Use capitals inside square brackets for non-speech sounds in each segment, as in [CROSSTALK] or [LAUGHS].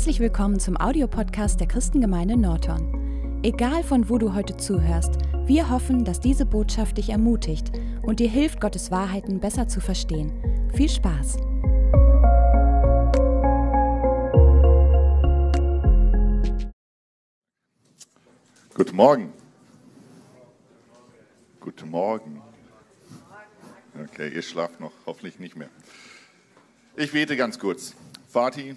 Herzlich willkommen zum Audiopodcast der Christengemeinde Norton. Egal von wo du heute zuhörst, wir hoffen, dass diese Botschaft dich ermutigt und dir hilft, Gottes Wahrheiten besser zu verstehen. Viel Spaß! Guten Morgen. Guten Morgen. Okay, ihr schlaft noch, hoffentlich nicht mehr. Ich bete ganz kurz. Vati,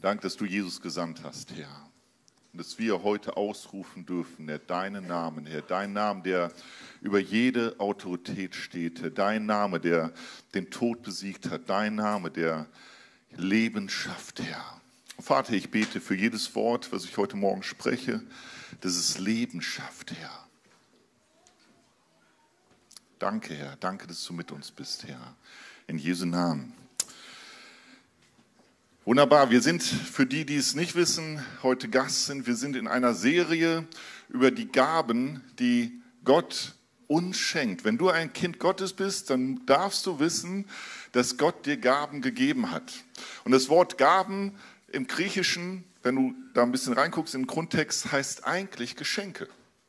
Dank, dass du Jesus gesandt hast, Herr. Und dass wir heute ausrufen dürfen, Herr, deinen Namen, Herr, dein Name, der über jede Autorität steht, Herr, dein Name, der den Tod besiegt hat, dein Name, der Leben schafft, Herr. Vater, ich bete für jedes Wort, was ich heute Morgen spreche, dass es Leben schafft, Herr. Danke, Herr. Danke, dass du mit uns bist, Herr. In Jesu Namen. Wunderbar, wir sind für die, die es nicht wissen, heute Gast sind. Wir sind in einer Serie über die Gaben, die Gott uns schenkt. Wenn du ein Kind Gottes bist, dann darfst du wissen, dass Gott dir Gaben gegeben hat. Und das Wort Gaben im Griechischen, wenn du da ein bisschen reinguckst im Grundtext, heißt eigentlich Geschenke.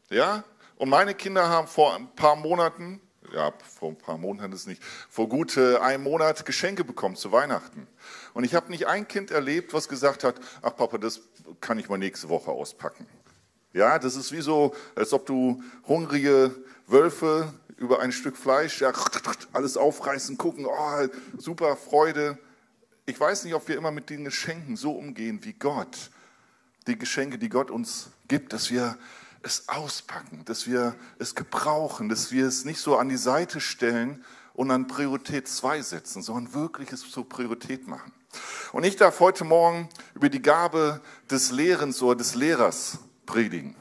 Ja? Und meine Kinder haben vor ein paar Monaten ja, vor ein paar Monaten ist nicht, vor gut äh, einem Monat Geschenke bekommen zu Weihnachten. Und ich habe nicht ein Kind erlebt, was gesagt hat, ach Papa, das kann ich mal nächste Woche auspacken. Ja, das ist wie so, als ob du hungrige Wölfe über ein Stück Fleisch, ja, alles aufreißen, gucken, oh, super Freude. Ich weiß nicht, ob wir immer mit den Geschenken so umgehen wie Gott. Die Geschenke, die Gott uns gibt, dass wir es auspacken, dass wir es gebrauchen, dass wir es nicht so an die Seite stellen und an Priorität 2 setzen, sondern wirklich es zur Priorität machen. Und ich darf heute Morgen über die Gabe des Lehrens oder des Lehrers predigen.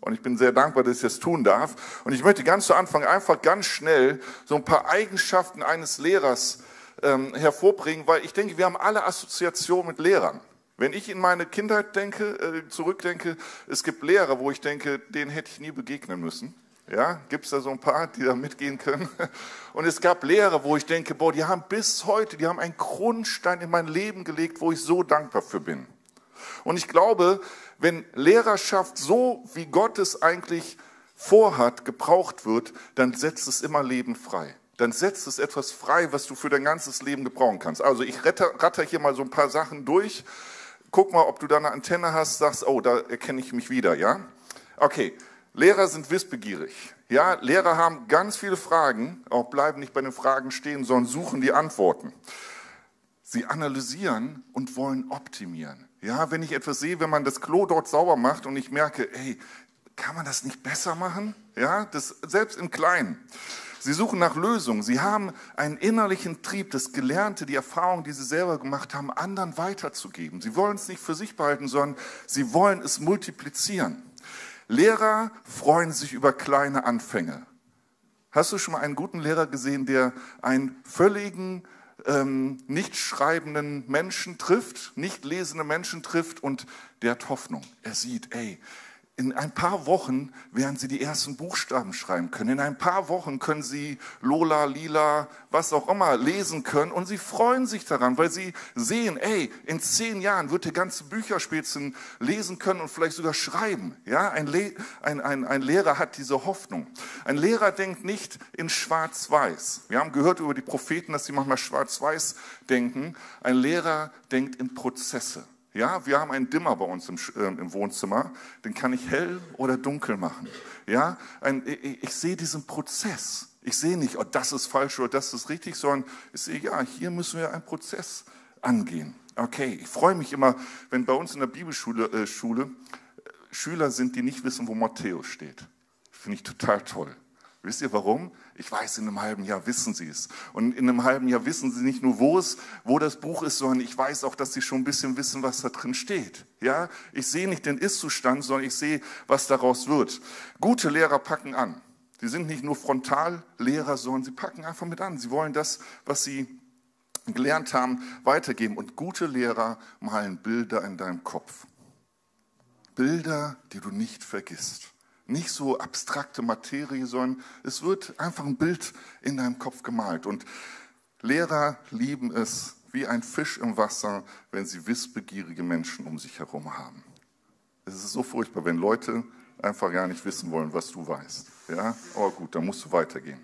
Und ich bin sehr dankbar, dass ich das tun darf. Und ich möchte ganz zu Anfang einfach ganz schnell so ein paar Eigenschaften eines Lehrers ähm, hervorbringen, weil ich denke, wir haben alle Assoziationen mit Lehrern. Wenn ich in meine Kindheit denke, äh, zurückdenke, es gibt Lehrer, wo ich denke, denen hätte ich nie begegnen müssen. Ja, gibt es da so ein paar, die da mitgehen können? [LAUGHS] Und es gab Lehrer, wo ich denke, boah, die haben bis heute, die haben einen Grundstein in mein Leben gelegt, wo ich so dankbar für bin. Und ich glaube, wenn Lehrerschaft so, wie Gott es eigentlich vorhat, gebraucht wird, dann setzt es immer Leben frei. Dann setzt es etwas frei, was du für dein ganzes Leben gebrauchen kannst. Also ich ratter, hier mal so ein paar Sachen durch guck mal, ob du da eine Antenne hast, sagst, oh, da erkenne ich mich wieder, ja? Okay, Lehrer sind wissbegierig. Ja, Lehrer haben ganz viele Fragen, auch bleiben nicht bei den Fragen stehen, sondern suchen die Antworten. Sie analysieren und wollen optimieren. Ja, wenn ich etwas sehe, wenn man das Klo dort sauber macht und ich merke, ey, kann man das nicht besser machen? Ja, das selbst im Kleinen. Sie suchen nach Lösungen. Sie haben einen innerlichen Trieb, das Gelernte, die Erfahrung, die sie selber gemacht haben, anderen weiterzugeben. Sie wollen es nicht für sich behalten, sondern sie wollen es multiplizieren. Lehrer freuen sich über kleine Anfänge. Hast du schon mal einen guten Lehrer gesehen, der einen völligen, ähm, nicht schreibenden Menschen trifft, nicht lesende Menschen trifft und der hat Hoffnung. Er sieht, ey, in ein paar Wochen werden Sie die ersten Buchstaben schreiben können. In ein paar Wochen können Sie Lola, Lila, was auch immer lesen können. Und Sie freuen sich daran, weil Sie sehen, ey, in zehn Jahren wird der ganze Bücherspitzen lesen können und vielleicht sogar schreiben. Ja, ein, Le ein, ein, ein Lehrer hat diese Hoffnung. Ein Lehrer denkt nicht in Schwarz-Weiß. Wir haben gehört über die Propheten, dass sie manchmal Schwarz-Weiß denken. Ein Lehrer denkt in Prozesse. Ja, wir haben einen Dimmer bei uns im, äh, im Wohnzimmer, den kann ich hell oder dunkel machen. Ja, ein, ich, ich sehe diesen Prozess. Ich sehe nicht, oh, das ist falsch oder das ist richtig, sondern ich sehe, ja, hier müssen wir einen Prozess angehen. Okay, ich freue mich immer, wenn bei uns in der Bibelschule äh, Schule, äh, Schüler sind, die nicht wissen, wo Matthäus steht. Finde ich total toll. Wisst ihr warum? Ich weiß, in einem halben Jahr wissen sie es. Und in einem halben Jahr wissen sie nicht nur, wo es, wo das Buch ist, sondern ich weiß auch, dass sie schon ein bisschen wissen, was da drin steht. Ja? Ich sehe nicht den Ist-Zustand, sondern ich sehe, was daraus wird. Gute Lehrer packen an. Sie sind nicht nur Frontallehrer, sondern sie packen einfach mit an. Sie wollen das, was sie gelernt haben, weitergeben. Und gute Lehrer malen Bilder in deinem Kopf. Bilder, die du nicht vergisst nicht so abstrakte Materie, sondern es wird einfach ein Bild in deinem Kopf gemalt. Und Lehrer lieben es, wie ein Fisch im Wasser, wenn sie wissbegierige Menschen um sich herum haben. Es ist so furchtbar, wenn Leute einfach gar nicht wissen wollen, was du weißt. Ja, aber gut, dann musst du weitergehen.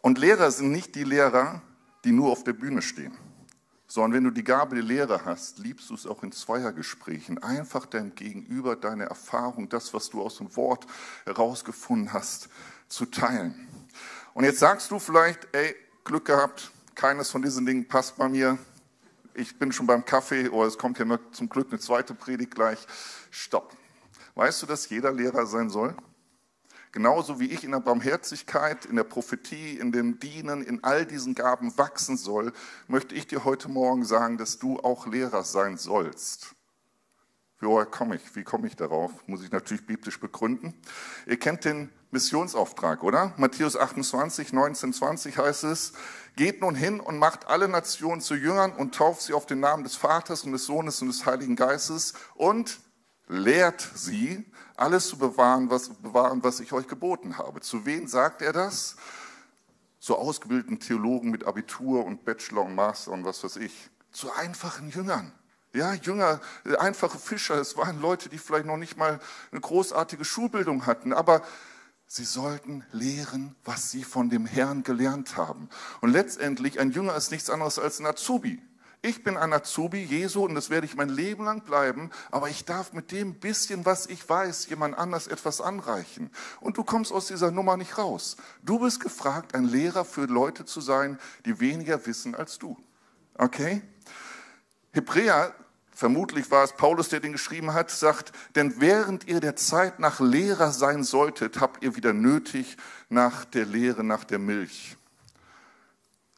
Und Lehrer sind nicht die Lehrer, die nur auf der Bühne stehen, sondern wenn du die Gabe der Lehre hast, liebst du es auch in Zweiergesprächen, einfach deinem Gegenüber deine Erfahrung, das, was du aus dem Wort herausgefunden hast, zu teilen. Und jetzt sagst du vielleicht, ey, Glück gehabt, keines von diesen Dingen passt bei mir. Ich bin schon beim Kaffee oder es kommt ja zum Glück eine zweite Predigt gleich. Stopp. Weißt du, dass jeder Lehrer sein soll? Genauso wie ich in der Barmherzigkeit, in der Prophetie, in dem Dienen, in all diesen Gaben wachsen soll, möchte ich dir heute Morgen sagen, dass du auch Lehrer sein sollst. Woher komme ich? Wie komme ich darauf? Muss ich natürlich biblisch begründen. Ihr kennt den Missionsauftrag, oder? Matthäus 28, 19, 20 heißt es, geht nun hin und macht alle Nationen zu Jüngern und tauft sie auf den Namen des Vaters und des Sohnes und des Heiligen Geistes und lehrt sie, alles zu bewahren was, bewahren, was ich euch geboten habe. Zu wem sagt er das? Zu ausgebildeten Theologen mit Abitur und Bachelor und Master und was weiß ich. Zu einfachen Jüngern. Ja, Jünger, einfache Fischer, es waren Leute, die vielleicht noch nicht mal eine großartige Schulbildung hatten, aber sie sollten lehren, was sie von dem Herrn gelernt haben. Und letztendlich, ein Jünger ist nichts anderes als ein Azubi. Ich bin ein Azubi Jesu und das werde ich mein Leben lang bleiben, aber ich darf mit dem bisschen, was ich weiß, jemand anders etwas anreichen. Und du kommst aus dieser Nummer nicht raus. Du bist gefragt, ein Lehrer für Leute zu sein, die weniger wissen als du. Okay? Hebräer, vermutlich war es Paulus, der den geschrieben hat, sagt, denn während ihr der Zeit nach Lehrer sein solltet, habt ihr wieder nötig nach der Lehre, nach der Milch.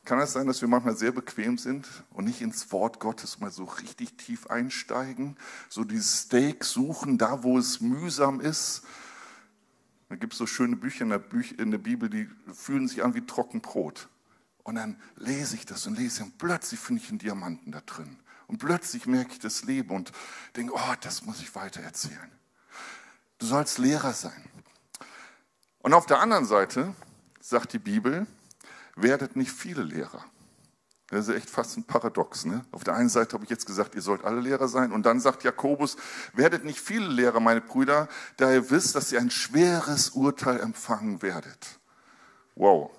Kann es sein, dass wir manchmal sehr bequem sind und nicht ins Wort Gottes mal so richtig tief einsteigen, so dieses Steak suchen, da wo es mühsam ist? Da gibt es so schöne Bücher in der, Bibel, die fühlen sich an wie Trockenbrot. Und dann lese ich das und lese und plötzlich finde ich einen Diamanten da drin. Und plötzlich merke ich das Leben und denke, oh, das muss ich weiter erzählen. Du sollst Lehrer sein. Und auf der anderen Seite sagt die Bibel, werdet nicht viele Lehrer. Das ist echt fast ein Paradox. Ne? Auf der einen Seite habe ich jetzt gesagt, ihr sollt alle Lehrer sein. Und dann sagt Jakobus, werdet nicht viele Lehrer, meine Brüder, da ihr wisst, dass ihr ein schweres Urteil empfangen werdet. Wow.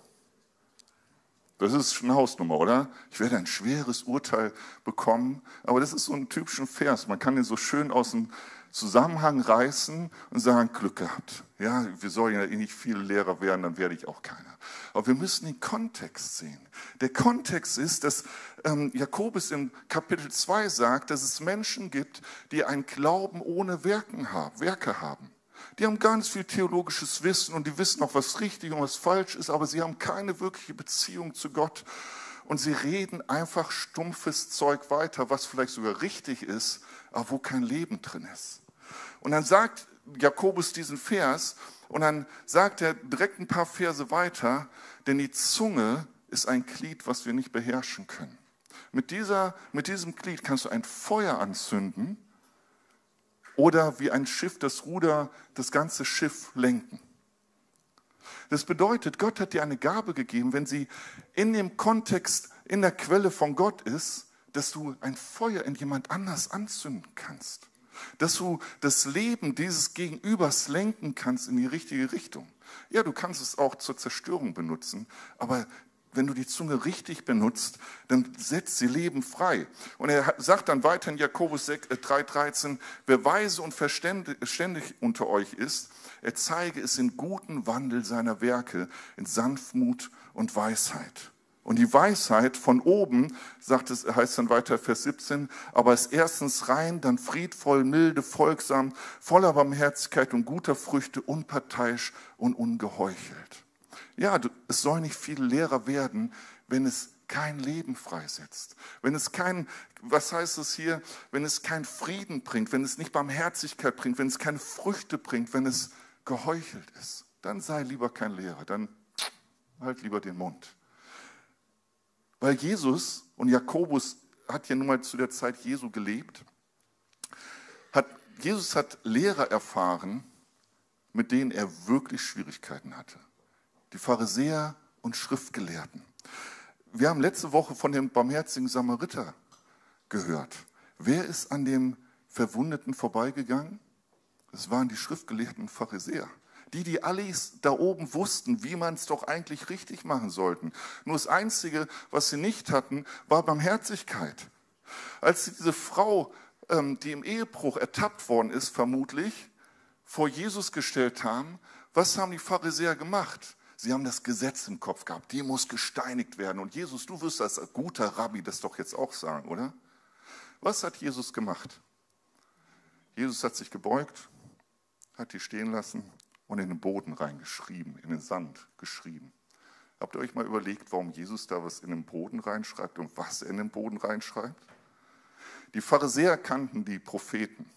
Das ist eine Hausnummer, oder? Ich werde ein schweres Urteil bekommen. Aber das ist so ein typischer Vers. Man kann den so schön aus dem Zusammenhang reißen und sagen, Glück gehabt. Ja, wir sollen ja eh nicht viele Lehrer werden, dann werde ich auch keiner. Aber wir müssen den Kontext sehen. Der Kontext ist, dass ähm, Jakobus im Kapitel 2 sagt, dass es Menschen gibt, die einen Glauben ohne Werken haben, Werke haben. Die haben ganz viel theologisches Wissen und die wissen auch, was richtig und was falsch ist, aber sie haben keine wirkliche Beziehung zu Gott. Und sie reden einfach stumpfes Zeug weiter, was vielleicht sogar richtig ist, aber wo kein Leben drin ist. Und dann sagt Jakobus diesen Vers und dann sagt er direkt ein paar Verse weiter, denn die Zunge ist ein Glied, was wir nicht beherrschen können. Mit, dieser, mit diesem Glied kannst du ein Feuer anzünden oder wie ein Schiff das Ruder das ganze Schiff lenken. Das bedeutet, Gott hat dir eine Gabe gegeben, wenn sie in dem Kontext, in der Quelle von Gott ist, dass du ein Feuer in jemand anders anzünden kannst. Dass du das Leben dieses Gegenübers lenken kannst in die richtige Richtung. Ja, du kannst es auch zur Zerstörung benutzen, aber wenn du die Zunge richtig benutzt, dann setzt sie Leben frei. Und er sagt dann weiter in Jakobus 3,13, äh, wer weise und verständig unter euch ist, er zeige es in guten Wandel seiner Werke, in Sanftmut und Weisheit. Und die Weisheit von oben, sagt es, heißt dann weiter Vers 17, aber ist erstens rein, dann friedvoll, milde, folgsam, voller Barmherzigkeit und guter Früchte, unparteiisch und ungeheuchelt. Ja, es soll nicht viele Lehrer werden, wenn es kein Leben freisetzt. Wenn es kein, was heißt es hier, wenn es kein Frieden bringt, wenn es nicht Barmherzigkeit bringt, wenn es keine Früchte bringt, wenn es geheuchelt ist, dann sei lieber kein Lehrer, dann halt lieber den Mund. Weil Jesus und Jakobus hat ja nun mal zu der Zeit Jesu gelebt. Hat, Jesus hat Lehrer erfahren, mit denen er wirklich Schwierigkeiten hatte. Die Pharisäer und Schriftgelehrten. Wir haben letzte Woche von dem barmherzigen Samariter gehört. Wer ist an dem Verwundeten vorbeigegangen? Es waren die schriftgelehrten Pharisäer. Die, die alles da oben wussten, wie man es doch eigentlich richtig machen sollten. Nur das Einzige, was sie nicht hatten, war Barmherzigkeit. Als sie diese Frau, ähm, die im Ehebruch ertappt worden ist, vermutlich, vor Jesus gestellt haben, was haben die Pharisäer gemacht? Sie haben das Gesetz im Kopf gehabt, die muss gesteinigt werden. Und Jesus, du wirst als guter Rabbi das doch jetzt auch sagen, oder? Was hat Jesus gemacht? Jesus hat sich gebeugt, hat die stehen lassen und in den Boden reingeschrieben, in den Sand geschrieben. Habt ihr euch mal überlegt, warum Jesus da was in den Boden reinschreibt und was er in den Boden reinschreibt? Die Pharisäer kannten die Propheten.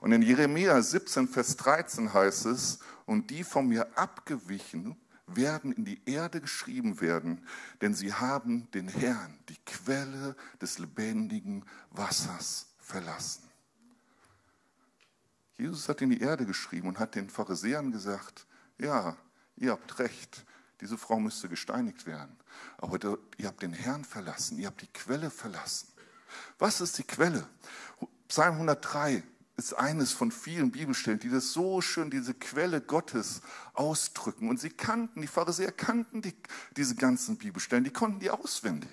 Und in Jeremia 17, Vers 13 heißt es, und die von mir abgewichen werden in die Erde geschrieben werden, denn sie haben den Herrn, die Quelle des lebendigen Wassers, verlassen. Jesus hat in die Erde geschrieben und hat den Pharisäern gesagt, ja, ihr habt recht, diese Frau müsste gesteinigt werden. Aber ihr habt den Herrn verlassen, ihr habt die Quelle verlassen. Was ist die Quelle? Psalm 103 ist eines von vielen Bibelstellen, die das so schön, diese Quelle Gottes ausdrücken. Und sie kannten, die Pharisäer kannten die, diese ganzen Bibelstellen, die konnten die auswendig.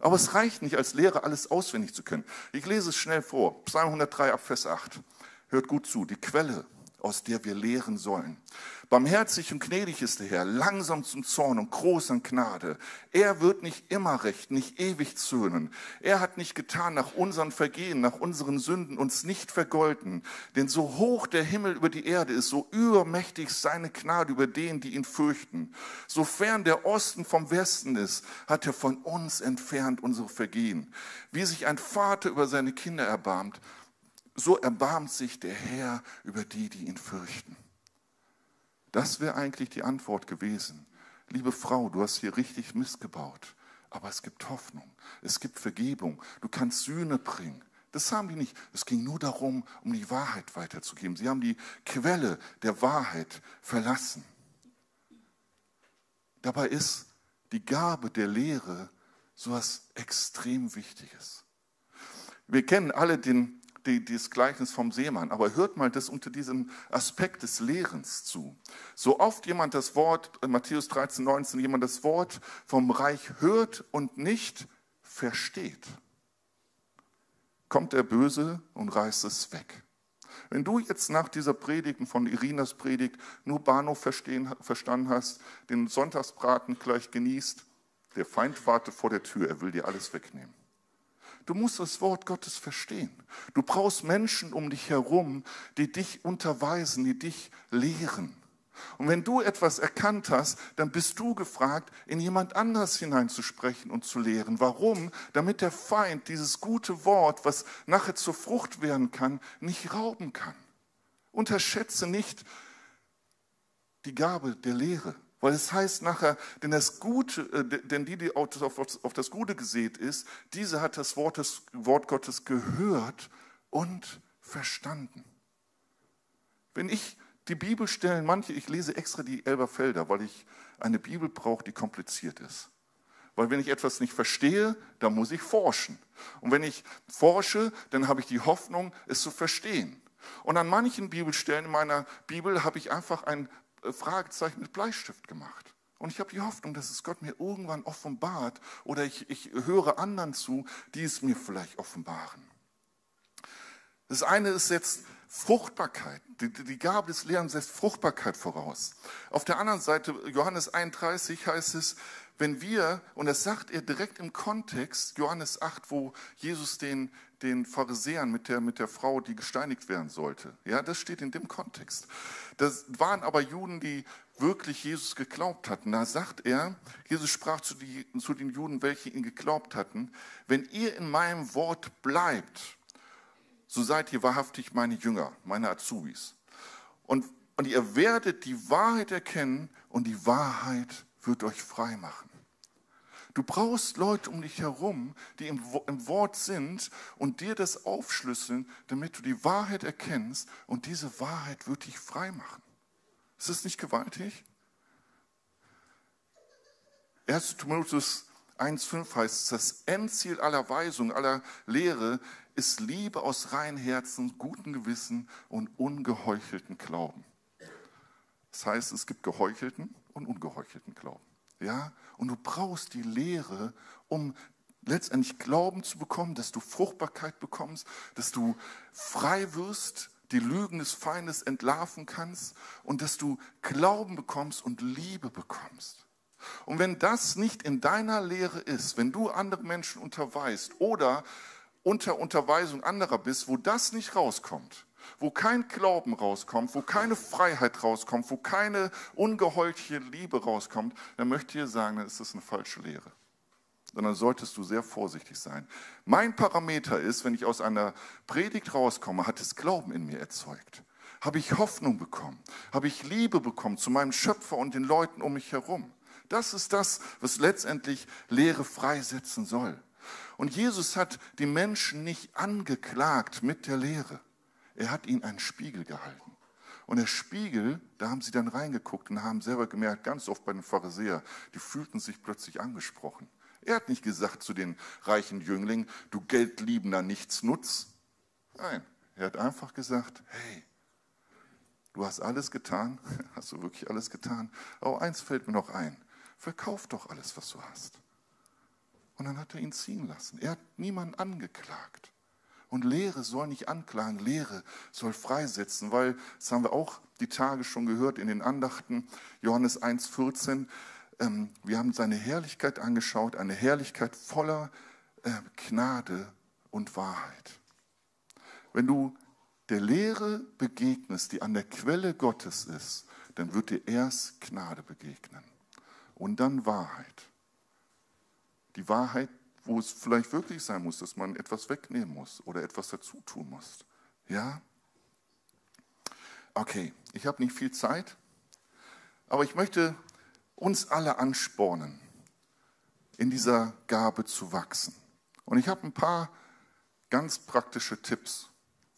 Aber es reicht nicht, als Lehrer alles auswendig zu können. Ich lese es schnell vor. Psalm 103 ab Vers 8. Hört gut zu, die Quelle aus der wir lehren sollen. Barmherzig und gnädig ist der Herr, langsam zum Zorn und groß an Gnade. Er wird nicht immer recht, nicht ewig zürnen. Er hat nicht getan nach unseren Vergehen, nach unseren Sünden uns nicht vergolten. Denn so hoch der Himmel über die Erde ist, so übermächtig seine Gnade über denen, die ihn fürchten. Sofern der Osten vom Westen ist, hat er von uns entfernt unsere Vergehen. Wie sich ein Vater über seine Kinder erbarmt, so erbarmt sich der Herr über die, die ihn fürchten. Das wäre eigentlich die Antwort gewesen. Liebe Frau, du hast hier richtig missgebaut, aber es gibt Hoffnung, es gibt Vergebung, du kannst Sühne bringen. Das haben die nicht. Es ging nur darum, um die Wahrheit weiterzugeben. Sie haben die Quelle der Wahrheit verlassen. Dabei ist die Gabe der Lehre so etwas extrem Wichtiges. Wir kennen alle den die, dieses Gleichnis vom Seemann. Aber hört mal das unter diesem Aspekt des Lehrens zu. So oft jemand das Wort, Matthäus 13, 19, jemand das Wort vom Reich hört und nicht versteht, kommt der Böse und reißt es weg. Wenn du jetzt nach dieser Predigt von Irinas Predigt nur Bahnhof verstehen, verstanden hast, den Sonntagsbraten gleich genießt, der Feind wartet vor der Tür, er will dir alles wegnehmen. Du musst das Wort Gottes verstehen. Du brauchst Menschen um dich herum, die dich unterweisen, die dich lehren. Und wenn du etwas erkannt hast, dann bist du gefragt, in jemand anders hineinzusprechen und zu lehren. Warum? Damit der Feind dieses gute Wort, was nachher zur Frucht werden kann, nicht rauben kann. Unterschätze nicht die Gabe der Lehre. Weil es heißt nachher, denn, das Gute, äh, denn die, die auf, das Gute gesät ist, diese hat das Wort, des, Wort Gottes gehört und verstanden. Wenn ich die Bibelstellen, manche, ich lese extra die Elberfelder, weil ich eine Bibel brauche, die kompliziert ist. Weil wenn ich etwas nicht verstehe, dann muss ich forschen. Und wenn ich forsche, dann habe ich die Hoffnung, es zu verstehen. Und an manchen Bibelstellen in meiner Bibel habe ich einfach ein Fragezeichen mit Bleistift gemacht. Und ich habe die Hoffnung, dass es Gott mir irgendwann offenbart oder ich, ich höre anderen zu, die es mir vielleicht offenbaren. Das eine ist jetzt Fruchtbarkeit. Die, die Gabe des Lehrens setzt Fruchtbarkeit voraus. Auf der anderen Seite, Johannes 31 heißt es, wenn wir, und das sagt er direkt im Kontext, Johannes 8, wo Jesus den, den Pharisäern mit der, mit der Frau, die gesteinigt werden sollte. Ja, das steht in dem Kontext. Das waren aber Juden, die wirklich Jesus geglaubt hatten. Da sagt er, Jesus sprach zu, die, zu den Juden, welche ihn geglaubt hatten, wenn ihr in meinem Wort bleibt, so seid ihr wahrhaftig meine Jünger, meine Azubis. Und, und ihr werdet die Wahrheit erkennen und die Wahrheit wird euch frei machen. Du brauchst Leute um dich herum, die im, Wort sind und dir das aufschlüsseln, damit du die Wahrheit erkennst und diese Wahrheit wird dich frei machen. Ist das nicht gewaltig? 1. Timotheus 1,5 heißt es, das Endziel aller Weisung, aller Lehre ist Liebe aus reinem Herzen, gutem Gewissen und ungeheuchelten Glauben. Das heißt, es gibt geheuchelten und ungeheuchelten Glauben. Ja? Und du brauchst die Lehre, um letztendlich Glauben zu bekommen, dass du Fruchtbarkeit bekommst, dass du frei wirst, die Lügen des Feindes entlarven kannst und dass du Glauben bekommst und Liebe bekommst. Und wenn das nicht in deiner Lehre ist, wenn du andere Menschen unterweist oder unter Unterweisung anderer bist, wo das nicht rauskommt, wo kein Glauben rauskommt, wo keine Freiheit rauskommt, wo keine ungeheuchte Liebe rauskommt, dann möchte ich dir sagen, dann ist das eine falsche Lehre. Sondern solltest du sehr vorsichtig sein. Mein Parameter ist, wenn ich aus einer Predigt rauskomme, hat es Glauben in mir erzeugt. Habe ich Hoffnung bekommen? Habe ich Liebe bekommen zu meinem Schöpfer und den Leuten um mich herum? Das ist das, was letztendlich Lehre freisetzen soll. Und Jesus hat die Menschen nicht angeklagt mit der Lehre. Er hat ihnen einen Spiegel gehalten. Und der Spiegel, da haben sie dann reingeguckt und haben selber gemerkt, ganz oft bei den Pharisäern, die fühlten sich plötzlich angesprochen. Er hat nicht gesagt zu den reichen Jünglingen, du geldliebender Nichtsnutz. Nein, er hat einfach gesagt, hey, du hast alles getan, [LAUGHS] hast du wirklich alles getan? Aber eins fällt mir noch ein, verkauf doch alles, was du hast. Und dann hat er ihn ziehen lassen. Er hat niemanden angeklagt. Und Lehre soll nicht anklagen, Lehre soll freisetzen, weil, das haben wir auch die Tage schon gehört in den Andachten, Johannes 1,14, ähm, wir haben seine Herrlichkeit angeschaut, eine Herrlichkeit voller äh, Gnade und Wahrheit. Wenn du der Lehre begegnest, die an der Quelle Gottes ist, dann wird dir erst Gnade begegnen und dann Wahrheit. Die Wahrheit, wo es vielleicht wirklich sein muss, dass man etwas wegnehmen muss oder etwas dazu tun muss. Ja? Okay, ich habe nicht viel Zeit, aber ich möchte uns alle anspornen, in dieser Gabe zu wachsen. Und ich habe ein paar ganz praktische Tipps,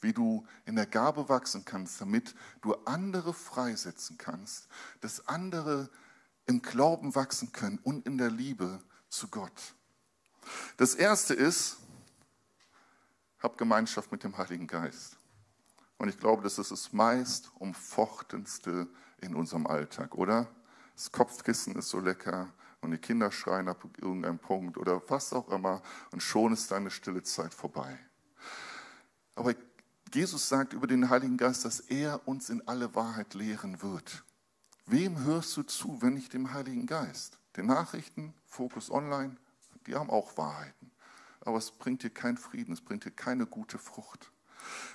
wie du in der Gabe wachsen kannst, damit du andere freisetzen kannst, dass andere im Glauben wachsen können und in der Liebe zu Gott. Das erste ist, hab Gemeinschaft mit dem Heiligen Geist. Und ich glaube, das ist das meist umfochtenste in unserem Alltag, oder? Das Kopfkissen ist so lecker und die Kinder schreien ab irgendeinem Punkt oder was auch immer und schon ist deine stille Zeit vorbei. Aber Jesus sagt über den Heiligen Geist, dass er uns in alle Wahrheit lehren wird. Wem hörst du zu, wenn nicht dem Heiligen Geist? Den Nachrichten, Fokus Online, die haben auch Wahrheiten. Aber es bringt dir keinen Frieden, es bringt dir keine gute Frucht.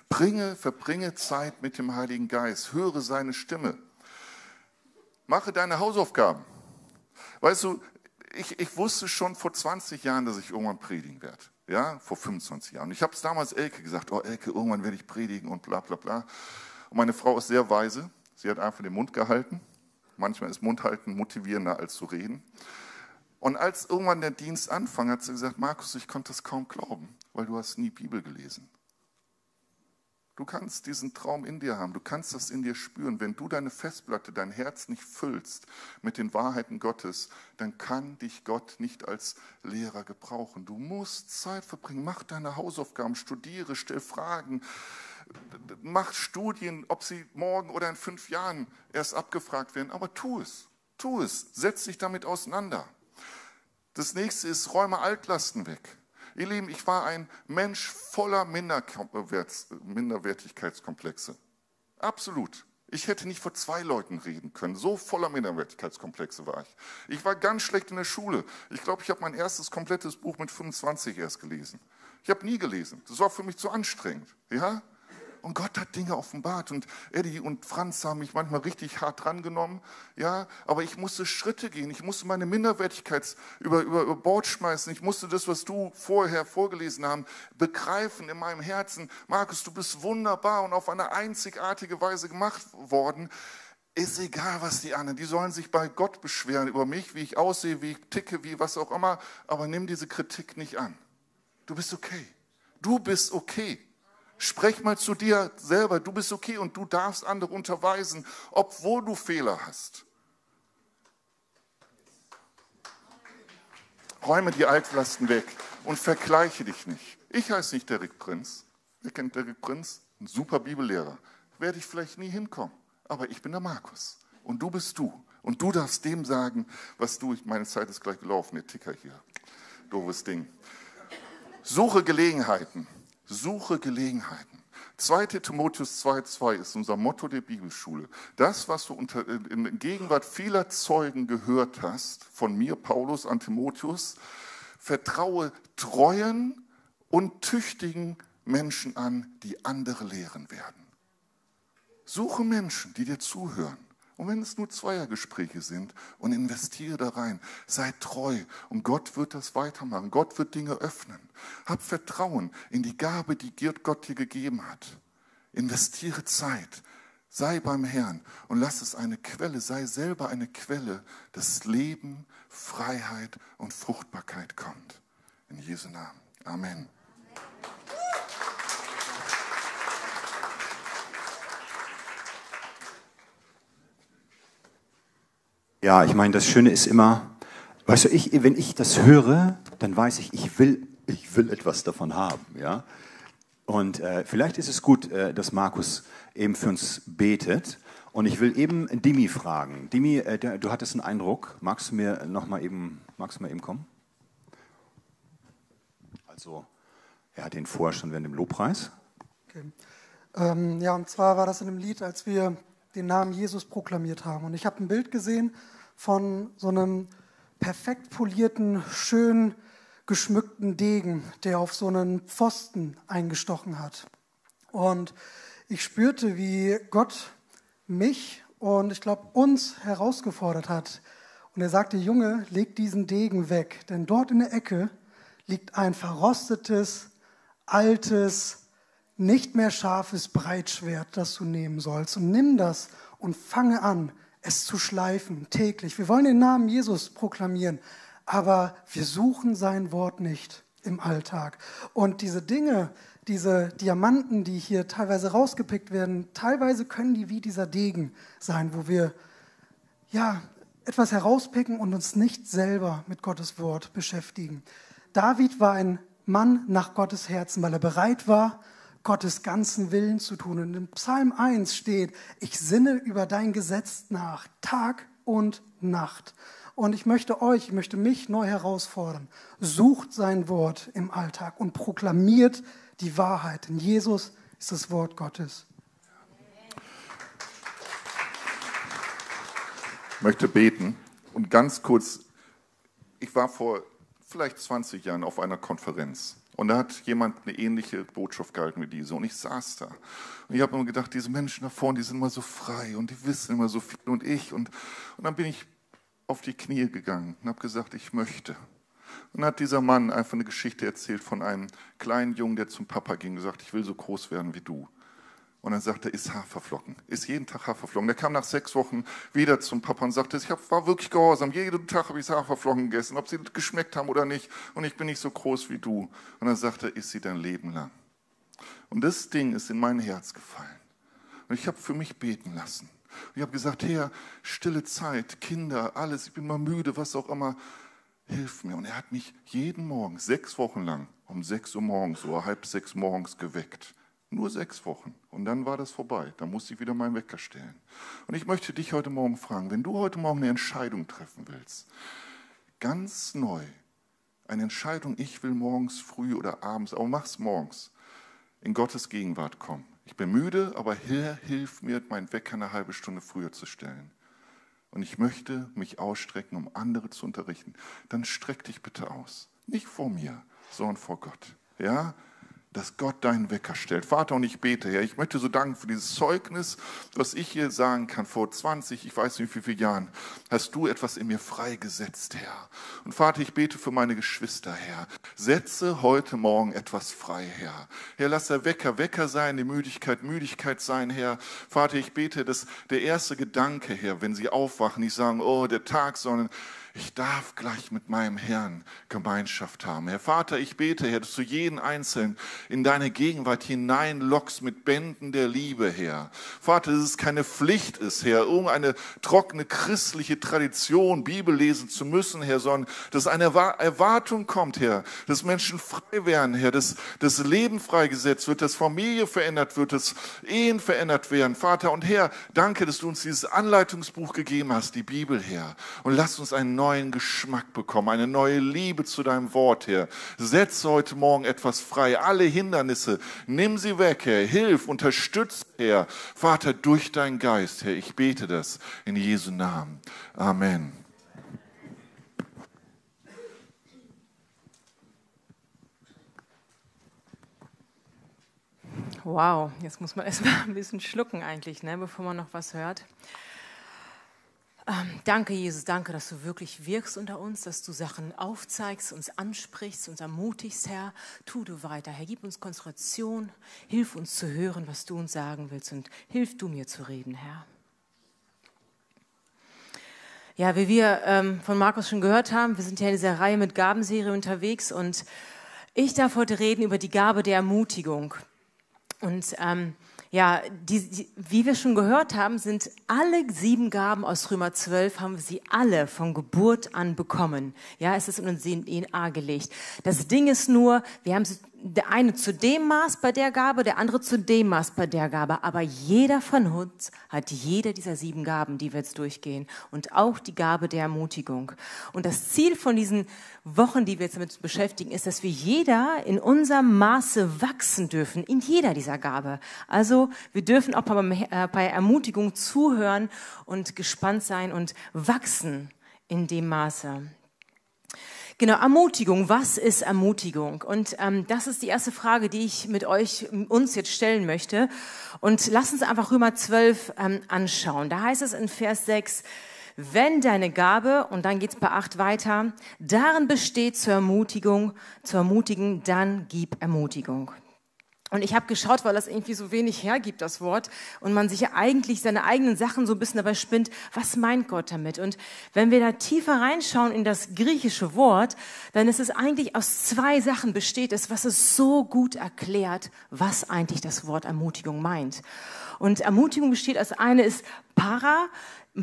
Bringe, verbringe Zeit mit dem Heiligen Geist, höre seine Stimme. Mache deine Hausaufgaben. Weißt du, ich, ich wusste schon vor 20 Jahren, dass ich irgendwann predigen werde. Ja, vor 25 Jahren. Ich habe es damals Elke gesagt, oh Elke, irgendwann werde ich predigen und bla bla bla. Und meine Frau ist sehr weise. Sie hat einfach den Mund gehalten Manchmal ist Mundhalten motivierender als zu reden. Und als irgendwann der Dienst anfing, hat sie gesagt, Markus, ich konnte es kaum glauben, weil du hast nie Bibel gelesen. Du kannst diesen Traum in dir haben, du kannst das in dir spüren. Wenn du deine Festplatte, dein Herz nicht füllst mit den Wahrheiten Gottes, dann kann dich Gott nicht als Lehrer gebrauchen. Du musst Zeit verbringen, mach deine Hausaufgaben, studiere, stell Fragen, mach Studien, ob sie morgen oder in fünf Jahren erst abgefragt werden, aber tu es, tu es, setz dich damit auseinander. Das nächste ist, räume Altlasten weg. Ihr Lieben, ich war ein Mensch voller Minderwertigkeitskomplexe. Absolut. Ich hätte nicht vor zwei Leuten reden können. So voller Minderwertigkeitskomplexe war ich. Ich war ganz schlecht in der Schule. Ich glaube, ich habe mein erstes komplettes Buch mit 25 erst gelesen. Ich habe nie gelesen. Das war für mich zu anstrengend. Ja? Und Gott hat Dinge offenbart. Und Eddie und Franz haben mich manchmal richtig hart drangenommen. Ja, aber ich musste Schritte gehen. Ich musste meine Minderwertigkeit über, über, über Bord schmeißen. Ich musste das, was du vorher vorgelesen haben, begreifen in meinem Herzen. Markus, du bist wunderbar und auf eine einzigartige Weise gemacht worden. Ist egal, was die anderen, die sollen sich bei Gott beschweren über mich, wie ich aussehe, wie ich ticke, wie was auch immer. Aber nimm diese Kritik nicht an. Du bist okay. Du bist okay. Sprech mal zu dir selber, du bist okay und du darfst andere unterweisen, obwohl du Fehler hast. Räume die Altlasten weg und vergleiche dich nicht. Ich heiße nicht Derek Prinz. Wer kennt Derek Prinz? Ein super Bibellehrer. Werde ich vielleicht nie hinkommen. Aber ich bin der Markus. Und du bist du. Und du darfst dem sagen, was du, meine Zeit ist gleich gelaufen, der Ticker hier. Doofes Ding. Suche Gelegenheiten. Suche Gelegenheiten. 2. Timotheus 2,2 ist unser Motto der Bibelschule. Das, was du unter, in Gegenwart vieler Zeugen gehört hast, von mir, Paulus, an Timotheus, vertraue treuen und tüchtigen Menschen an, die andere lehren werden. Suche Menschen, die dir zuhören. Und wenn es nur Zweiergespräche sind und investiere da rein, sei treu und Gott wird das weitermachen. Gott wird Dinge öffnen. Hab Vertrauen in die Gabe, die Gott dir gegeben hat. Investiere Zeit. Sei beim Herrn und lass es eine Quelle, sei selber eine Quelle, dass Leben, Freiheit und Fruchtbarkeit kommt. In Jesu Namen. Amen. Ja, ich meine, das Schöne ist immer, weißt du, ich, wenn ich das höre, dann weiß ich, ich will, ich will etwas davon haben, ja. Und äh, vielleicht ist es gut, äh, dass Markus eben für uns betet. Und ich will eben Dimi fragen. Dimi, äh, du hattest einen Eindruck. Magst du mir noch mal eben, magst du mal eben kommen? Also, er hat den vorher schon während dem Lobpreis. Okay. Ähm, ja, und zwar war das in dem Lied, als wir den Namen Jesus proklamiert haben. Und ich habe ein Bild gesehen von so einem perfekt polierten, schön geschmückten Degen, der auf so einen Pfosten eingestochen hat. Und ich spürte, wie Gott mich und ich glaube uns herausgefordert hat. Und er sagte, Junge, leg diesen Degen weg, denn dort in der Ecke liegt ein verrostetes, altes, nicht mehr scharfes Breitschwert, das du nehmen sollst. Und nimm das und fange an, es zu schleifen, täglich. Wir wollen den Namen Jesus proklamieren, aber wir suchen sein Wort nicht im Alltag. Und diese Dinge, diese Diamanten, die hier teilweise rausgepickt werden, teilweise können die wie dieser Degen sein, wo wir ja etwas herauspicken und uns nicht selber mit Gottes Wort beschäftigen. David war ein Mann nach Gottes Herzen, weil er bereit war, Gottes ganzen Willen zu tun. Und in Psalm 1 steht, ich sinne über dein Gesetz nach, Tag und Nacht. Und ich möchte euch, ich möchte mich neu herausfordern. Sucht sein Wort im Alltag und proklamiert die Wahrheit. Denn Jesus ist das Wort Gottes. Ich möchte beten und ganz kurz, ich war vor vielleicht 20 Jahren auf einer Konferenz und da hat jemand eine ähnliche Botschaft gehalten wie diese. Und ich saß da. Und ich habe immer gedacht, diese Menschen da vorne, die sind immer so frei und die wissen immer so viel und ich. Und, und dann bin ich auf die Knie gegangen und habe gesagt, ich möchte. Und hat dieser Mann einfach eine Geschichte erzählt von einem kleinen Jungen, der zum Papa ging und gesagt, ich will so groß werden wie du. Und dann sagte er, ist Haferflocken, ist jeden Tag Haferflocken. Der kam nach sechs Wochen wieder zum Papa und sagte, ich war wirklich gehorsam, jeden Tag habe ich Haferflocken gegessen, ob sie geschmeckt haben oder nicht. Und ich bin nicht so groß wie du. Und dann sagte er, isst sie dein Leben lang. Und das Ding ist in mein Herz gefallen. Und ich habe für mich beten lassen. Und ich habe gesagt, Herr, stille Zeit, Kinder, alles, ich bin mal müde, was auch immer, hilf mir. Und er hat mich jeden Morgen, sechs Wochen lang, um sechs Uhr morgens oder halb sechs morgens geweckt. Nur sechs Wochen. Und dann war das vorbei. Da musste ich wieder meinen Wecker stellen. Und ich möchte dich heute Morgen fragen, wenn du heute Morgen eine Entscheidung treffen willst, ganz neu, eine Entscheidung, ich will morgens früh oder abends, aber mach's morgens, in Gottes Gegenwart kommen. Ich bin müde, aber Herr, hilf mir, meinen Wecker eine halbe Stunde früher zu stellen. Und ich möchte mich ausstrecken, um andere zu unterrichten. Dann streck dich bitte aus. Nicht vor mir, sondern vor Gott. Ja? Dass Gott deinen Wecker stellt. Vater, und ich bete, Herr, ich möchte so danken für dieses Zeugnis, was ich hier sagen kann. Vor 20, ich weiß nicht wie viele Jahren, hast du etwas in mir freigesetzt, Herr. Und Vater, ich bete für meine Geschwister, Herr. Setze heute Morgen etwas frei, Herr. Herr, lass der Wecker Wecker sein, die Müdigkeit Müdigkeit sein, Herr. Vater, ich bete, dass der erste Gedanke, Herr, wenn sie aufwachen, nicht sagen, oh, der Tag, sondern ich darf gleich mit meinem Herrn Gemeinschaft haben. Herr Vater, ich bete, Herr, dass du jeden Einzelnen in deine Gegenwart hineinlockst mit Bänden der Liebe, Herr. Vater, dass es keine Pflicht ist, Herr, irgendeine trockene christliche Tradition, Bibel lesen zu müssen, Herr, sondern dass eine Erwartung kommt, Herr, dass Menschen frei werden, Herr, dass das Leben freigesetzt wird, dass Familie verändert wird, dass Ehen verändert werden. Vater und Herr, danke, dass du uns dieses Anleitungsbuch gegeben hast, die Bibel, Herr. Und lass uns einen neuen Geschmack bekommen, eine neue Liebe zu deinem Wort, Herr. Setz heute Morgen etwas frei. Alle Hindernisse, nimm sie weg, Herr. Hilf, unterstütz, Herr. Vater, durch deinen Geist, Herr. Ich bete das in Jesu Namen. Amen. Wow, jetzt muss man [LAUGHS] erstmal ein bisschen schlucken eigentlich, ne, bevor man noch was hört. Ähm, danke, Jesus, danke, dass du wirklich wirkst unter uns, dass du Sachen aufzeigst, uns ansprichst, uns ermutigst, Herr. Tu du weiter, Herr, gib uns Konzentration, hilf uns zu hören, was du uns sagen willst und hilf du mir zu reden, Herr. Ja, wie wir ähm, von Markus schon gehört haben, wir sind ja in dieser Reihe mit Gabenserie unterwegs und ich darf heute reden über die Gabe der Ermutigung. Und ähm, ja, die, die, wie wir schon gehört haben, sind alle sieben Gaben aus Römer 12, haben wir sie alle von Geburt an bekommen. Ja, es ist in uns DNA gelegt. Das Ding ist nur, wir haben sie der eine zu dem Maß bei der Gabe, der andere zu dem Maß bei der Gabe. Aber jeder von uns hat jede dieser sieben Gaben, die wir jetzt durchgehen. Und auch die Gabe der Ermutigung. Und das Ziel von diesen Wochen, die wir jetzt damit beschäftigen, ist, dass wir jeder in unserem Maße wachsen dürfen, in jeder dieser Gabe. Also wir dürfen auch äh, bei Ermutigung zuhören und gespannt sein und wachsen in dem Maße. Genau, Ermutigung. Was ist Ermutigung? Und ähm, das ist die erste Frage, die ich mit euch, uns jetzt stellen möchte. Und lass uns einfach Römer 12 ähm, anschauen. Da heißt es in Vers 6, wenn deine Gabe, und dann geht's bei 8 weiter, darin besteht zur Ermutigung, zu ermutigen, dann gib Ermutigung. Und ich habe geschaut, weil das irgendwie so wenig hergibt, das Wort, und man sich ja eigentlich seine eigenen Sachen so ein bisschen dabei spinnt, was meint Gott damit? Und wenn wir da tiefer reinschauen in das griechische Wort, dann ist es eigentlich aus zwei Sachen besteht es, was es so gut erklärt, was eigentlich das Wort Ermutigung meint. Und Ermutigung besteht als eine ist para,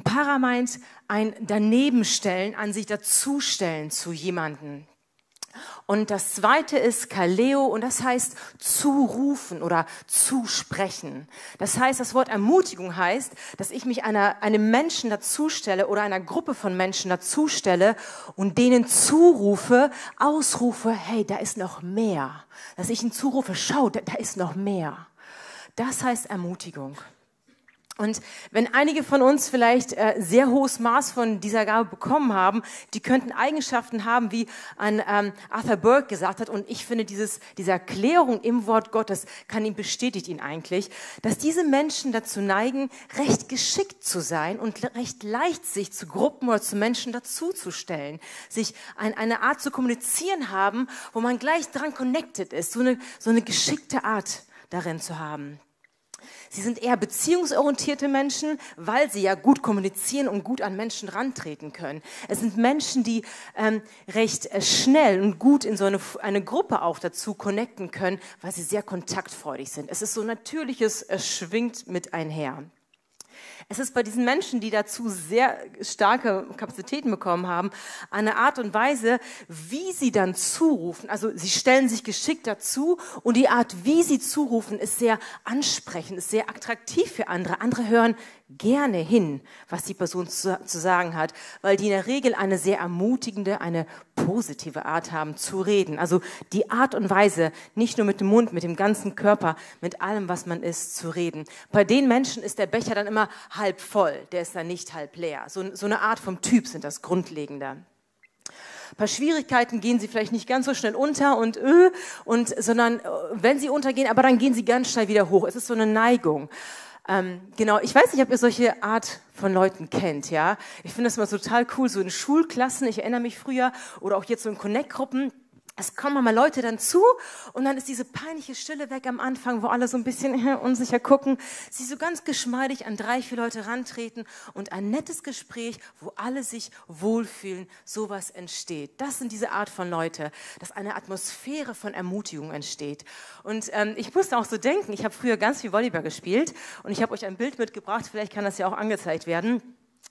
para meint ein Danebenstellen, an sich dazustellen zu jemanden. Und das zweite ist Kaleo und das heißt zurufen oder zusprechen. Das heißt, das Wort Ermutigung heißt, dass ich mich einer, einem Menschen dazustelle oder einer Gruppe von Menschen dazustelle und denen zurufe, ausrufe, hey, da ist noch mehr. Dass ich ihnen zurufe, schau, da, da ist noch mehr. Das heißt Ermutigung. Und wenn einige von uns vielleicht äh, sehr hohes Maß von dieser Gabe bekommen haben, die könnten Eigenschaften haben, wie ein ähm, Arthur Burke gesagt hat. Und ich finde, dieses, diese Erklärung im Wort Gottes kann ihn bestätigt ihn eigentlich, dass diese Menschen dazu neigen, recht geschickt zu sein und recht leicht sich zu Gruppen oder zu Menschen dazuzustellen, sich ein, eine Art zu kommunizieren haben, wo man gleich dran connected ist, so eine, so eine geschickte Art darin zu haben. Sie sind eher beziehungsorientierte Menschen, weil sie ja gut kommunizieren und gut an Menschen rantreten können. Es sind Menschen, die ähm, recht äh, schnell und gut in so eine, eine Gruppe auch dazu connecten können, weil sie sehr kontaktfreudig sind. Es ist so natürliches, es schwingt mit einher. Es ist bei diesen Menschen, die dazu sehr starke Kapazitäten bekommen haben, eine Art und Weise, wie sie dann zurufen. Also sie stellen sich geschickt dazu und die Art, wie sie zurufen, ist sehr ansprechend, ist sehr attraktiv für andere. Andere hören gerne hin, was die Person zu, zu, sagen hat, weil die in der Regel eine sehr ermutigende, eine positive Art haben zu reden. Also die Art und Weise, nicht nur mit dem Mund, mit dem ganzen Körper, mit allem, was man ist, zu reden. Bei den Menschen ist der Becher dann immer halb voll, der ist dann nicht halb leer. So, so eine Art vom Typ sind das Grundlegende. Paar Schwierigkeiten gehen sie vielleicht nicht ganz so schnell unter und, äh, und sondern äh, wenn sie untergehen, aber dann gehen sie ganz schnell wieder hoch. Es ist so eine Neigung. Ähm, genau, ich weiß nicht, ob ihr solche Art von Leuten kennt, ja. Ich finde das immer total cool, so in Schulklassen, ich erinnere mich früher, oder auch jetzt so in Connect-Gruppen, es kommen mal Leute dann zu und dann ist diese peinliche Stille weg am Anfang, wo alle so ein bisschen [LAUGHS] unsicher gucken. Sie so ganz geschmeidig an drei, vier Leute rantreten und ein nettes Gespräch, wo alle sich wohlfühlen, sowas entsteht. Das sind diese Art von Leute, dass eine Atmosphäre von Ermutigung entsteht. Und ähm, ich musste auch so denken, ich habe früher ganz viel Volleyball gespielt und ich habe euch ein Bild mitgebracht, vielleicht kann das ja auch angezeigt werden.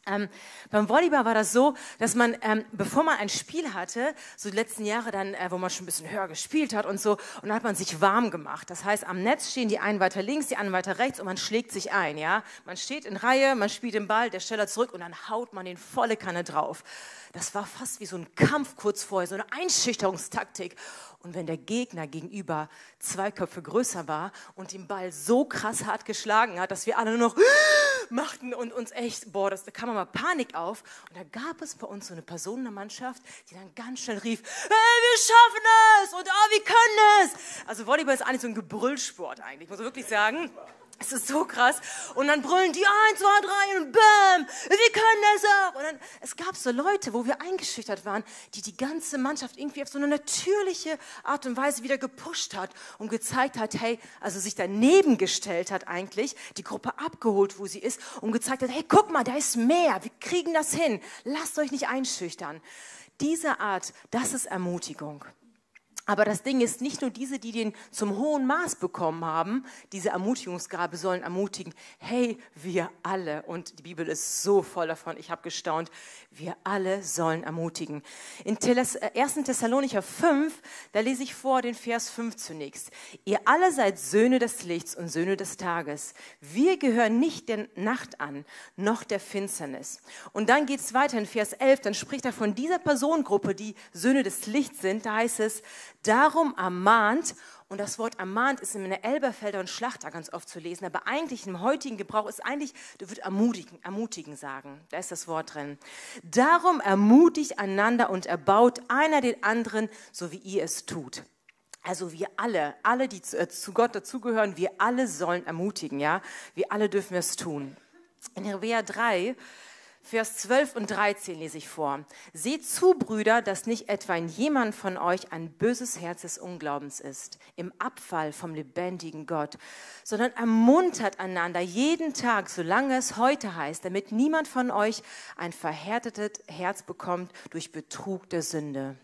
Ähm, beim Volleyball war das so, dass man, ähm, bevor man ein Spiel hatte, so die letzten Jahre dann, äh, wo man schon ein bisschen höher gespielt hat und so, und dann hat man sich warm gemacht. Das heißt, am Netz stehen die einen weiter links, die anderen weiter rechts und man schlägt sich ein, ja. Man steht in Reihe, man spielt den Ball, der Steller zurück und dann haut man den volle Kanne drauf. Das war fast wie so ein Kampf kurz vorher, so eine Einschüchterungstaktik. Und wenn der Gegner gegenüber zwei Köpfe größer war und den Ball so krass hart geschlagen hat, dass wir alle nur noch machten und uns echt, boah, das, da kam mal Panik auf. Und da gab es bei uns so eine Person in der Mannschaft, die dann ganz schnell rief, hey, wir schaffen es und oh, wir können es. Also Volleyball ist eigentlich so ein Gebrüllsport eigentlich, muss man wirklich sagen. Es ist so krass. Und dann brüllen die eins, zwei, drei und bam, wir können das auch. Und dann, es gab so Leute, wo wir eingeschüchtert waren, die die ganze Mannschaft irgendwie auf so eine natürliche Art und Weise wieder gepusht hat und gezeigt hat, hey, also sich daneben gestellt hat eigentlich, die Gruppe abgeholt, wo sie ist und gezeigt hat, hey, guck mal, da ist mehr, wir kriegen das hin. Lasst euch nicht einschüchtern. Diese Art, das ist Ermutigung. Aber das Ding ist, nicht nur diese, die den zum hohen Maß bekommen haben, diese Ermutigungsgabe sollen ermutigen, hey, wir alle, und die Bibel ist so voll davon, ich habe gestaunt, wir alle sollen ermutigen. In 1. Äh, Thessalonicher 5, da lese ich vor den Vers 5 zunächst. Ihr alle seid Söhne des Lichts und Söhne des Tages. Wir gehören nicht der Nacht an, noch der Finsternis. Und dann geht es weiter in Vers 11, dann spricht er von dieser Personengruppe, die Söhne des Lichts sind. Da heißt es, Darum ermahnt, und das Wort ermahnt ist in der Elberfelder und Schlachter ganz oft zu lesen, aber eigentlich im heutigen Gebrauch ist eigentlich, du würdest ermutigen, ermutigen sagen. Da ist das Wort drin. Darum ermutigt einander und erbaut einer den anderen, so wie ihr es tut. Also wir alle, alle, die zu, äh, Gott dazugehören, wir alle sollen ermutigen, ja. Wir alle dürfen es tun. In Hebräer 3 Vers 12 und 13 lese ich vor. Seht zu, Brüder, dass nicht etwa in jemand von euch ein böses Herz des Unglaubens ist, im Abfall vom lebendigen Gott, sondern ermuntert einander jeden Tag, solange es heute heißt, damit niemand von euch ein verhärtetes Herz bekommt durch Betrug der Sünde.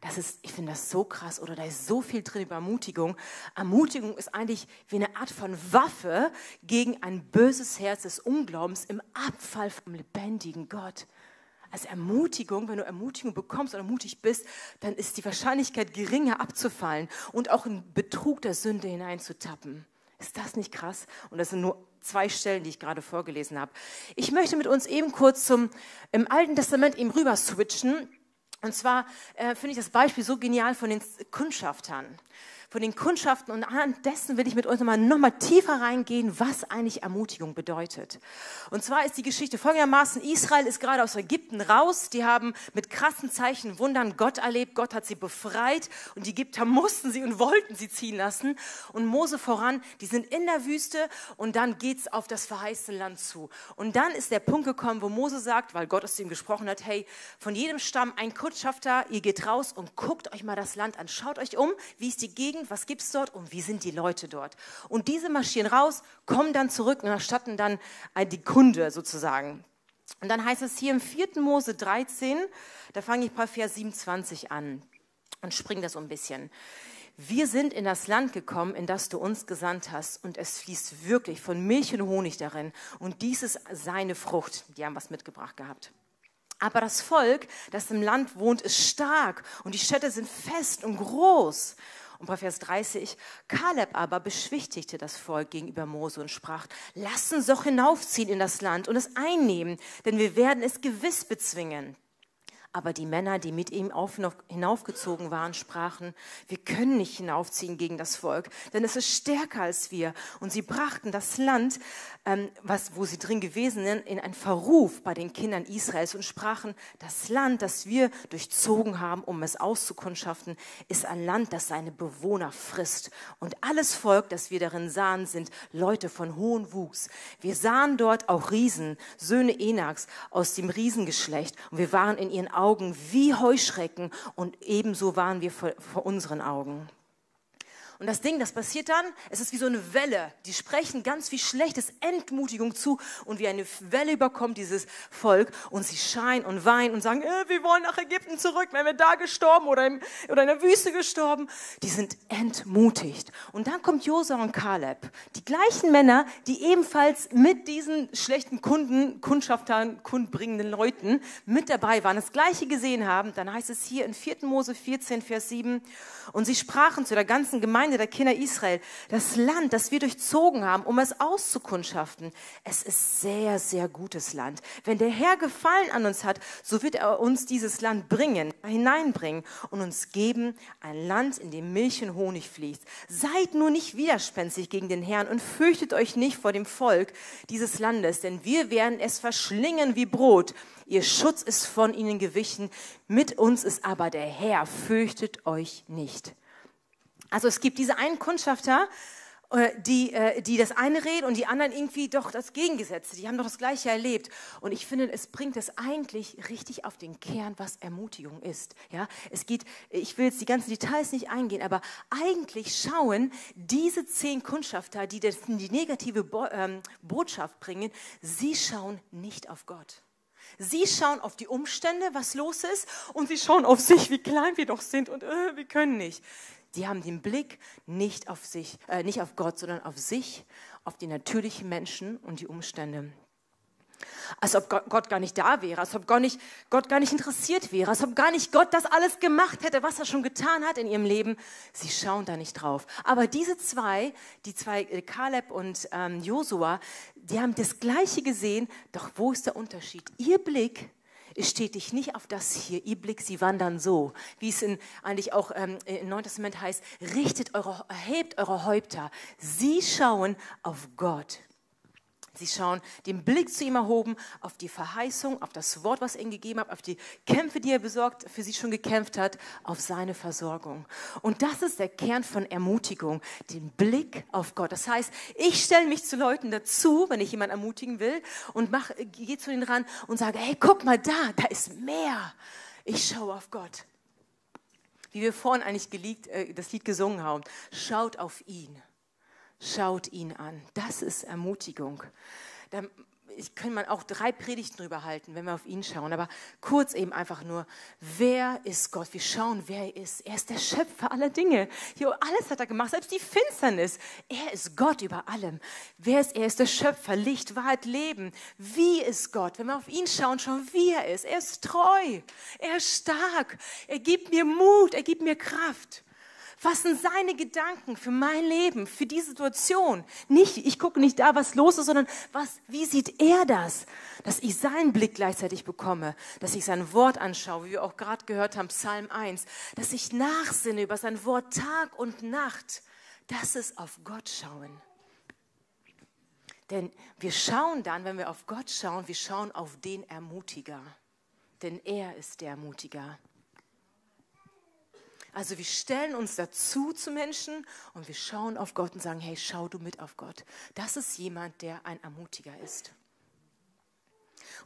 Das ist, ich finde das so krass oder da ist so viel drin über Ermutigung. Ermutigung ist eigentlich wie eine Art von Waffe gegen ein böses Herz des Unglaubens im Abfall vom lebendigen Gott. Als Ermutigung, wenn du Ermutigung bekommst oder mutig bist, dann ist die Wahrscheinlichkeit geringer abzufallen und auch in Betrug der Sünde hineinzutappen. Ist das nicht krass? Und das sind nur zwei Stellen, die ich gerade vorgelesen habe. Ich möchte mit uns eben kurz zum im Alten Testament eben rüber switchen und zwar äh, finde ich das Beispiel so genial von den Kundschaftern von den Kundschaften und anhand dessen will ich mit euch nochmal noch mal tiefer reingehen, was eigentlich Ermutigung bedeutet. Und zwar ist die Geschichte folgendermaßen, Israel ist gerade aus Ägypten raus, die haben mit krassen Zeichen, Wundern Gott erlebt, Gott hat sie befreit und die Ägypter mussten sie und wollten sie ziehen lassen. Und Mose voran, die sind in der Wüste und dann geht's auf das verheißene Land zu. Und dann ist der Punkt gekommen, wo Mose sagt, weil Gott aus ihm gesprochen hat, hey, von jedem Stamm ein Kundschafter, ihr geht raus und guckt euch mal das Land an, schaut euch um, wie ist die Gegend, Gegend, was gibt es dort und wie sind die Leute dort. Und diese marschieren raus, kommen dann zurück und erstatten dann die Kunde sozusagen. Und dann heißt es hier im 4. Mose 13, da fange ich bei Vers 27 an und springe das so ein bisschen. Wir sind in das Land gekommen, in das du uns gesandt hast, und es fließt wirklich von Milch und Honig darin. Und dies ist seine Frucht. Die haben was mitgebracht gehabt. Aber das Volk, das im Land wohnt, ist stark und die Städte sind fest und groß. Und bei Vers 30, Kaleb aber beschwichtigte das Volk gegenüber Mose und sprach, lass uns doch hinaufziehen in das Land und es einnehmen, denn wir werden es gewiss bezwingen. Aber die Männer, die mit ihm auf, hinaufgezogen waren, sprachen, wir können nicht hinaufziehen gegen das Volk, denn es ist stärker als wir. Und sie brachten das Land, ähm, was, wo sie drin gewesen sind, in einen Verruf bei den Kindern Israels und sprachen, das Land, das wir durchzogen haben, um es auszukundschaften, ist ein Land, das seine Bewohner frisst. Und alles Volk, das wir darin sahen, sind Leute von hohem Wuchs. Wir sahen dort auch Riesen, Söhne Enaks aus dem Riesengeschlecht. Und wir waren in ihren Augen wie Heuschrecken und ebenso waren wir vor, vor unseren Augen. Und das Ding, das passiert dann, es ist wie so eine Welle. Die sprechen ganz viel Schlechtes, Entmutigung zu und wie eine Welle überkommt dieses Volk und sie schreien und weinen und sagen, äh, wir wollen nach Ägypten zurück, wenn wir da gestorben oder, im, oder in der Wüste gestorben. Die sind entmutigt. Und dann kommt Josua und Kaleb, die gleichen Männer, die ebenfalls mit diesen schlechten Kunden, Kundschaftern, kundbringenden Leuten mit dabei waren, das Gleiche gesehen haben. Dann heißt es hier in 4. Mose 14, Vers 7, und sie sprachen zu der ganzen Gemeinde, Gemeinde der Kinder Israel, das Land, das wir durchzogen haben, um es auszukundschaften, es ist sehr, sehr gutes Land. Wenn der Herr Gefallen an uns hat, so wird er uns dieses Land bringen, hineinbringen und uns geben ein Land, in dem Milch und Honig fließt. Seid nur nicht widerspenstig gegen den Herrn und fürchtet euch nicht vor dem Volk dieses Landes, denn wir werden es verschlingen wie Brot. Ihr Schutz ist von ihnen gewichen, mit uns ist aber der Herr, fürchtet euch nicht. Also es gibt diese einen Kundschafter, äh, die, äh, die das eine reden und die anderen irgendwie doch das Gegengesetzte. Die haben doch das Gleiche erlebt. Und ich finde, es bringt es eigentlich richtig auf den Kern, was Ermutigung ist. Ja, es geht, ich will jetzt die ganzen Details nicht eingehen, aber eigentlich schauen diese zehn Kundschafter, die das, die negative Bo ähm, Botschaft bringen, sie schauen nicht auf Gott. Sie schauen auf die Umstände, was los ist, und sie schauen auf sich, wie klein wir doch sind und äh, wir können nicht. Sie haben den Blick nicht auf sich, äh, nicht auf Gott, sondern auf sich, auf die natürlichen Menschen und die Umstände. Als ob Gott gar nicht da wäre, als ob Gott, nicht, Gott gar nicht interessiert wäre, als ob gar nicht Gott das alles gemacht hätte, was er schon getan hat in ihrem Leben. Sie schauen da nicht drauf. Aber diese zwei, die zwei, äh, Kaleb und ähm, Josua, die haben das Gleiche gesehen. Doch wo ist der Unterschied? Ihr Blick stetig nicht auf das hier, ihr Blick, sie wandern so, wie es in, eigentlich auch ähm, im Neuen Testament heißt, richtet eure, erhebt eure Häupter. Sie schauen auf Gott. Sie schauen den Blick zu ihm erhoben, auf die Verheißung, auf das Wort, was er ihnen gegeben hat, auf die Kämpfe, die er besorgt, für sie schon gekämpft hat, auf seine Versorgung. Und das ist der Kern von Ermutigung, den Blick auf Gott. Das heißt, ich stelle mich zu Leuten dazu, wenn ich jemanden ermutigen will und gehe zu ihnen ran und sage, hey, guck mal da, da ist mehr. Ich schaue auf Gott. Wie wir vorhin eigentlich geliegt, äh, das Lied gesungen haben. Schaut auf ihn. Schaut ihn an. Das ist Ermutigung. Da kann man auch drei Predigten drüber halten, wenn wir auf ihn schauen. Aber kurz eben einfach nur, wer ist Gott? Wir schauen, wer er ist. Er ist der Schöpfer aller Dinge. Jo, alles hat er gemacht, selbst die Finsternis. Er ist Gott über allem. Wer ist er? Er ist der Schöpfer, Licht, Wahrheit, Leben. Wie ist Gott? Wenn wir auf ihn schauen, schauen, wie er ist. Er ist treu. Er ist stark. Er gibt mir Mut. Er gibt mir Kraft. Was sind seine Gedanken für mein Leben, für die Situation? Nicht, ich gucke nicht da, was los ist, sondern was, wie sieht er das? Dass ich seinen Blick gleichzeitig bekomme, dass ich sein Wort anschaue, wie wir auch gerade gehört haben, Psalm 1, dass ich nachsinne über sein Wort Tag und Nacht. Das ist auf Gott schauen. Denn wir schauen dann, wenn wir auf Gott schauen, wir schauen auf den Ermutiger. Denn er ist der Ermutiger. Also wir stellen uns dazu zu Menschen und wir schauen auf Gott und sagen, hey, schau du mit auf Gott. Das ist jemand, der ein Ermutiger ist.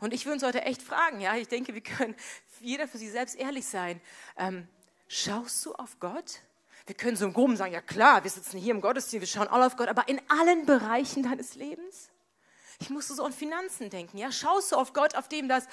Und ich würde uns heute echt fragen, ja, ich denke, wir können jeder für sich selbst ehrlich sein. Ähm, schaust du auf Gott? Wir können so im Groben sagen, ja klar, wir sitzen hier im Gottesdienst, wir schauen alle auf Gott, aber in allen Bereichen deines Lebens? Ich musste so an Finanzen denken. Ja, schaust du auf Gott, auf dem das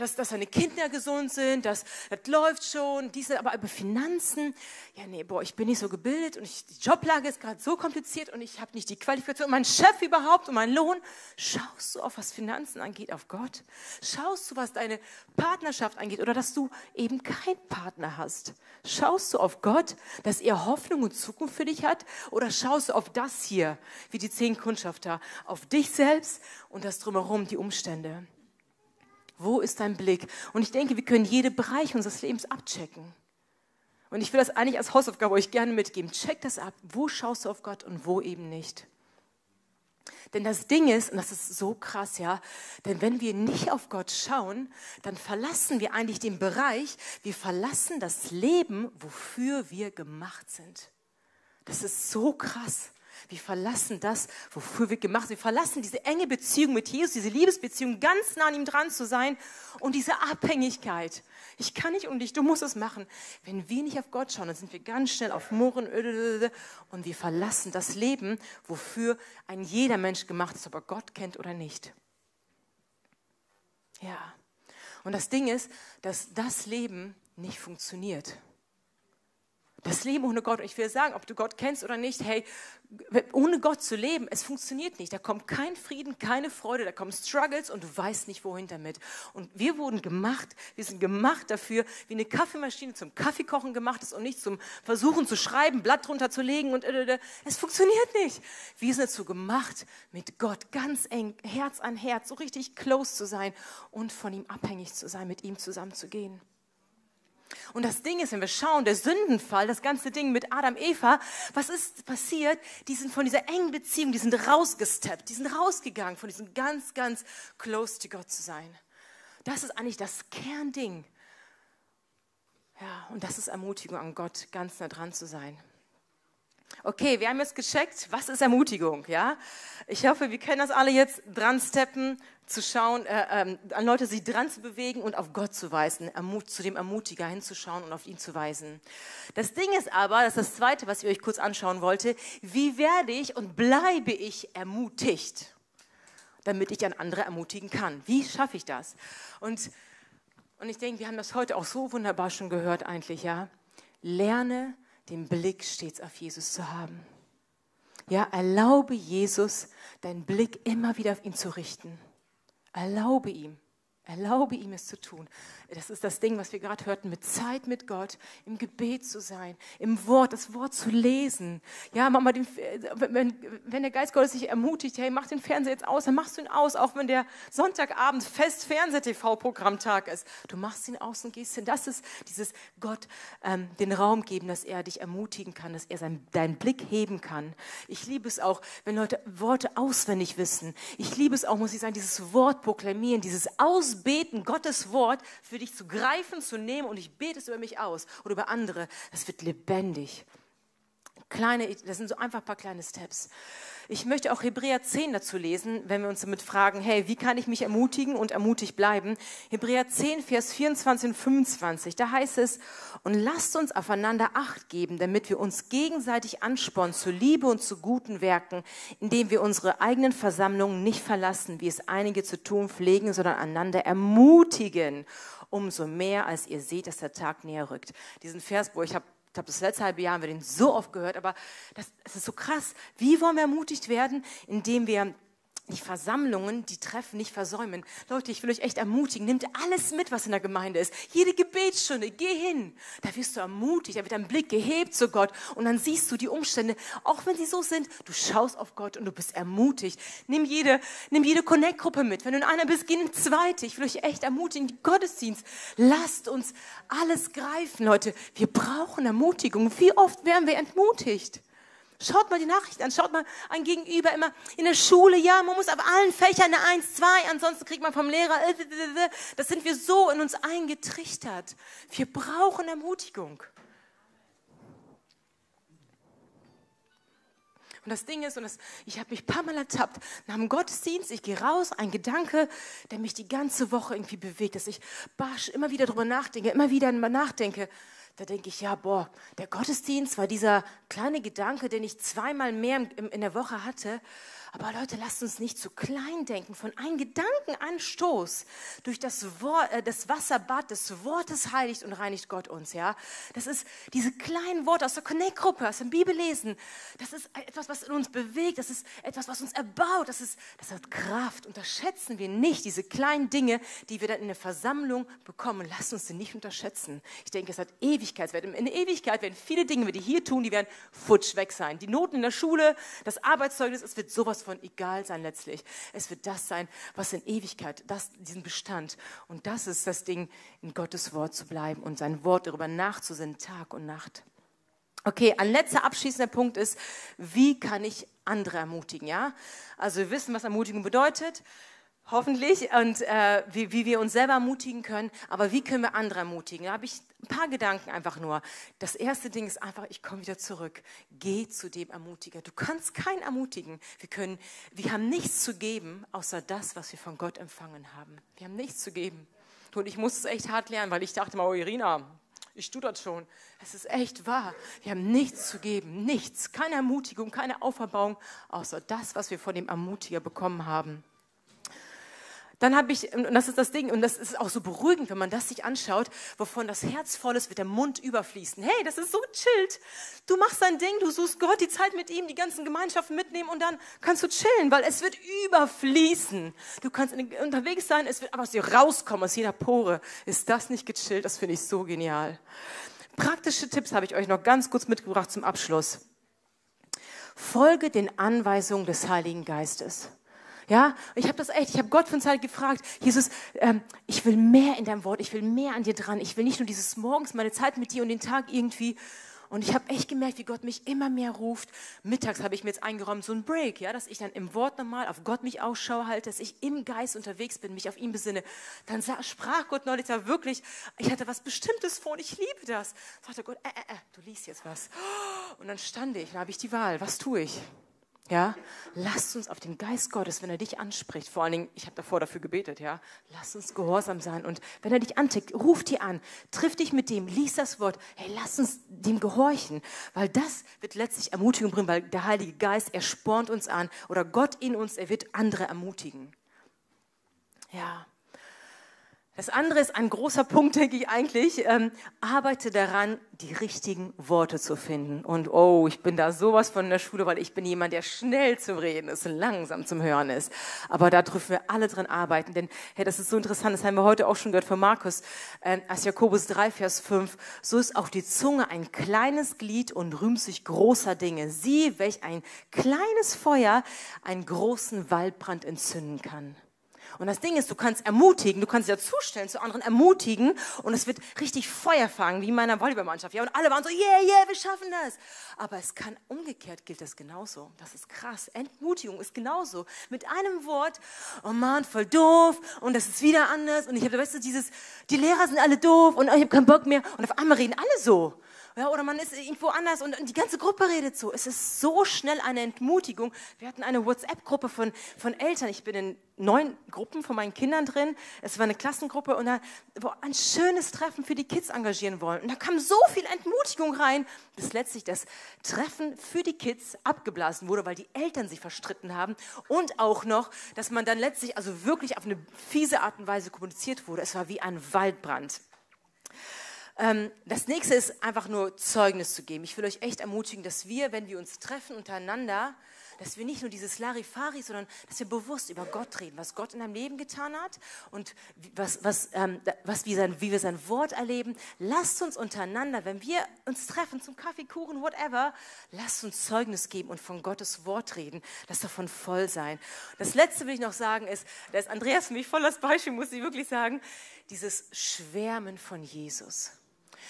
dass, dass seine Kinder gesund sind, dass das läuft schon, diese, aber über Finanzen, ja nee, boah, ich bin nicht so gebildet und ich, die Joblage ist gerade so kompliziert und ich habe nicht die Qualifikation und mein Chef überhaupt und mein Lohn. Schaust du auf was Finanzen angeht, auf Gott? Schaust du, was deine Partnerschaft angeht oder dass du eben keinen Partner hast? Schaust du auf Gott, dass er Hoffnung und Zukunft für dich hat oder schaust du auf das hier, wie die zehn Kundschafter, auf dich selbst und das drumherum, die Umstände? Wo ist dein Blick? Und ich denke, wir können jede Bereich unseres Lebens abchecken. Und ich will das eigentlich als Hausaufgabe euch gerne mitgeben. Check das ab. Wo schaust du auf Gott und wo eben nicht? Denn das Ding ist, und das ist so krass, ja, denn wenn wir nicht auf Gott schauen, dann verlassen wir eigentlich den Bereich, wir verlassen das Leben, wofür wir gemacht sind. Das ist so krass. Wir verlassen das, wofür wir gemacht sind. Wir verlassen diese enge Beziehung mit Jesus, diese Liebesbeziehung, ganz nah an ihm dran zu sein und diese Abhängigkeit. Ich kann nicht und dich, du musst es machen. Wenn wir nicht auf Gott schauen, dann sind wir ganz schnell auf Murren und wir verlassen das Leben, wofür ein jeder Mensch gemacht ist, ob er Gott kennt oder nicht. Ja. Und das Ding ist, dass das Leben nicht funktioniert. Das Leben ohne Gott, ich will sagen, ob du Gott kennst oder nicht, hey, ohne Gott zu leben, es funktioniert nicht. Da kommt kein Frieden, keine Freude, da kommen Struggles und du weißt nicht, wohin damit. Und wir wurden gemacht, wir sind gemacht dafür, wie eine Kaffeemaschine zum Kaffeekochen gemacht ist und nicht zum Versuchen zu schreiben, Blatt drunter zu legen und äh, äh, äh. es funktioniert nicht. Wir sind dazu gemacht, mit Gott ganz eng, Herz an Herz, so richtig close zu sein und von ihm abhängig zu sein, mit ihm zusammenzugehen. Und das Ding ist, wenn wir schauen, der Sündenfall, das ganze Ding mit Adam, Eva, was ist passiert? Die sind von dieser engen Beziehung, die sind rausgesteppt, die sind rausgegangen, von diesem ganz, ganz close to Gott zu sein. Das ist eigentlich das Kernding. Ja, und das ist Ermutigung an Gott, ganz nah dran zu sein. Okay, wir haben jetzt gecheckt, was ist Ermutigung, ja? Ich hoffe, wir können das alle jetzt dran steppen, zu schauen, äh, äh, an Leute sich dran zu bewegen und auf Gott zu weisen, ermut, zu dem Ermutiger hinzuschauen und auf ihn zu weisen. Das Ding ist aber, das ist das Zweite, was ich euch kurz anschauen wollte, wie werde ich und bleibe ich ermutigt, damit ich an andere ermutigen kann? Wie schaffe ich das? Und, und ich denke, wir haben das heute auch so wunderbar schon gehört eigentlich, ja? Lerne den Blick stets auf Jesus zu haben. Ja, erlaube Jesus, deinen Blick immer wieder auf ihn zu richten. Erlaube ihm. Erlaube ihm es zu tun. Das ist das Ding, was wir gerade hörten, mit Zeit mit Gott, im Gebet zu sein, im Wort, das Wort zu lesen. Ja, mach mal den, wenn, wenn der Geist Gottes sich ermutigt, hey, mach den Fernseher jetzt aus, dann machst du ihn aus, auch wenn der Sonntagabend fest Fernseh-TV-Programmtag ist. Du machst ihn aus und gehst hin. Das ist dieses Gott ähm, den Raum geben, dass er dich ermutigen kann, dass er sein, deinen Blick heben kann. Ich liebe es auch, wenn Leute Worte auswendig wissen. Ich liebe es auch, muss ich sagen, dieses Wort proklamieren, dieses Ausbeten, Gottes Wort für dich zu greifen, zu nehmen und ich bete es über mich aus oder über andere. Das wird lebendig. Kleine, das sind so einfach ein paar kleine Steps. Ich möchte auch Hebräer 10 dazu lesen, wenn wir uns damit fragen, hey, wie kann ich mich ermutigen und ermutigt bleiben? Hebräer 10, Vers 24 und 25, da heißt es, und lasst uns aufeinander Acht geben, damit wir uns gegenseitig anspornen zu Liebe und zu guten Werken, indem wir unsere eigenen Versammlungen nicht verlassen, wie es einige zu tun pflegen, sondern einander ermutigen umso mehr, als ihr seht, dass der Tag näher rückt. Diesen Vers, wo ich habe ich habe das letzte halbe Jahr haben wir den so oft gehört, aber das, das ist so krass. Wie wollen wir ermutigt werden, indem wir die Versammlungen, die Treffen nicht versäumen. Leute, ich will euch echt ermutigen, nehmt alles mit, was in der Gemeinde ist. Jede Gebetsstunde, geh hin. Da wirst du ermutigt, da wird dein Blick gehebt zu Gott und dann siehst du die Umstände, auch wenn sie so sind, du schaust auf Gott und du bist ermutigt. Nimm jede, nimm jede Connect-Gruppe mit. Wenn du in einer bist, geh in zweite. Ich will euch echt ermutigen, die Gottesdienst. Lasst uns alles greifen, Leute. Wir brauchen Ermutigung. Wie oft werden wir entmutigt? Schaut mal die Nachrichten an, schaut mal ein Gegenüber immer in der Schule, ja, man muss auf allen Fächern eine 1, 2, ansonsten kriegt man vom Lehrer, äh, das sind wir so in uns eingetrichtert. Wir brauchen Ermutigung. Und das Ding ist, und das, ich habe mich ein paar Mal ertappt, nach dem Gottesdienst, ich gehe raus, ein Gedanke, der mich die ganze Woche irgendwie bewegt, dass ich barsch immer wieder drüber nachdenke, immer wieder nachdenke, da denke ich, ja, boah, der Gottesdienst war dieser kleine Gedanke, den ich zweimal mehr in der Woche hatte. Aber Leute, lasst uns nicht zu klein denken. Von einem Gedankenanstoß durch das, Wort, äh, das Wasserbad des Wortes heiligt und reinigt Gott uns. Ja, Das ist diese kleinen Worte aus der Connect-Gruppe, aus dem Bibellesen. Das ist etwas, was in uns bewegt. Das ist etwas, was uns erbaut. Das, ist, das hat Kraft. Unterschätzen wir nicht diese kleinen Dinge, die wir dann in der Versammlung bekommen. Lasst uns sie nicht unterschätzen. Ich denke, es hat Ewigkeitswert. In Ewigkeit werden viele Dinge, die hier tun, die werden futsch weg sein. Die Noten in der Schule, das Arbeitszeugnis, es wird sowas sowas von egal sein letztlich. Es wird das sein, was in Ewigkeit, das, diesen Bestand. Und das ist das Ding, in Gottes Wort zu bleiben und sein Wort darüber nachzusinnen, Tag und Nacht. Okay, ein letzter abschließender Punkt ist, wie kann ich andere ermutigen, ja? Also wir wissen, was Ermutigung bedeutet. Hoffentlich, und äh, wie, wie wir uns selber ermutigen können, aber wie können wir andere ermutigen? Da habe ich ein paar Gedanken einfach nur. Das erste Ding ist einfach, ich komme wieder zurück. Geh zu dem Ermutiger. Du kannst keinen ermutigen. Wir können, wir haben nichts zu geben, außer das, was wir von Gott empfangen haben. Wir haben nichts zu geben. Und ich muss es echt hart lernen, weil ich dachte mal, oh Irina, ich tue das schon. Es ist echt wahr. Wir haben nichts zu geben, nichts, keine Ermutigung, keine Auferbauung, außer das, was wir von dem Ermutiger bekommen haben dann habe ich, und das ist das Ding, und das ist auch so beruhigend, wenn man das sich anschaut, wovon das Herz voll ist, wird der Mund überfließen. Hey, das ist so chillt. Du machst dein Ding, du suchst Gott, die Zeit mit ihm, die ganzen Gemeinschaften mitnehmen und dann kannst du chillen, weil es wird überfließen. Du kannst unterwegs sein, es wird aber aus dir rauskommen, aus jeder Pore. Ist das nicht gechillt? Das finde ich so genial. Praktische Tipps habe ich euch noch ganz kurz mitgebracht zum Abschluss. Folge den Anweisungen des Heiligen Geistes. Ja, ich habe das echt, ich habe Gott von Zeit gefragt, Jesus, ähm, ich will mehr in deinem Wort, ich will mehr an dir dran. Ich will nicht nur dieses Morgens, meine Zeit mit dir und den Tag irgendwie. Und ich habe echt gemerkt, wie Gott mich immer mehr ruft. Mittags habe ich mir jetzt eingeräumt, so ein Break, ja, dass ich dann im Wort nochmal auf Gott mich Ausschau halte, dass ich im Geist unterwegs bin, mich auf ihn besinne. Dann sah, sprach Gott neulich da wirklich, ich hatte was Bestimmtes vor und ich liebe das. Sagte Gott, äh, äh, äh, du liest jetzt was. Und dann stand ich, dann habe ich die Wahl, was tue ich? Ja, lasst uns auf den Geist Gottes, wenn er dich anspricht, vor allen Dingen, ich habe davor dafür gebetet, ja, lasst uns gehorsam sein. Und wenn er dich antickt, ruft dir an, triff dich mit dem, lies das Wort, hey, lass uns dem gehorchen, weil das wird letztlich Ermutigung bringen, weil der Heilige Geist, er spornt uns an. Oder Gott in uns, er wird andere ermutigen. Ja. Das andere ist ein großer Punkt, denke ich eigentlich. Ähm, arbeite daran, die richtigen Worte zu finden. Und oh, ich bin da sowas von der Schule, weil ich bin jemand, der schnell zum Reden ist und langsam zum Hören ist. Aber da dürfen wir alle dran arbeiten, denn hey, das ist so interessant, das haben wir heute auch schon gehört von Markus, äh, aus Jakobus 3, Vers 5. So ist auch die Zunge ein kleines Glied und rühmt sich großer Dinge. Sieh, welch ein kleines Feuer einen großen Waldbrand entzünden kann. Und das Ding ist, du kannst ermutigen, du kannst dich dazustellen, zu anderen ermutigen und es wird richtig Feuer fangen, wie in meiner Volleyballmannschaft. Ja, und alle waren so, yeah, yeah, wir schaffen das. Aber es kann, umgekehrt gilt das genauso. Das ist krass. Entmutigung ist genauso. Mit einem Wort, oh Mann, voll doof und das ist wieder anders und ich habe, weißt du, dieses, die Lehrer sind alle doof und ich habe keinen Bock mehr und auf einmal reden alle so. Ja, oder man ist irgendwo anders und die ganze Gruppe redet so. Es ist so schnell eine Entmutigung. Wir hatten eine WhatsApp-Gruppe von, von Eltern. Ich bin in neun Gruppen von meinen Kindern drin. Es war eine Klassengruppe und da wo ein schönes Treffen für die Kids engagieren wollen. Und da kam so viel Entmutigung rein, bis letztlich das Treffen für die Kids abgeblasen wurde, weil die Eltern sich verstritten haben und auch noch, dass man dann letztlich also wirklich auf eine fiese Art und Weise kommuniziert wurde. Es war wie ein Waldbrand. Ähm, das nächste ist einfach nur Zeugnis zu geben. Ich will euch echt ermutigen, dass wir, wenn wir uns treffen untereinander, dass wir nicht nur dieses Larifari, sondern dass wir bewusst über Gott reden, was Gott in deinem Leben getan hat und was, was, ähm, was wie, sein, wie wir sein Wort erleben. Lasst uns untereinander, wenn wir uns treffen zum Kaffee, Kuchen, whatever, lasst uns Zeugnis geben und von Gottes Wort reden. Lass davon voll sein. Das Letzte will ich noch sagen ist, da ist Andreas für mich voll das Beispiel, muss ich wirklich sagen, dieses Schwärmen von Jesus.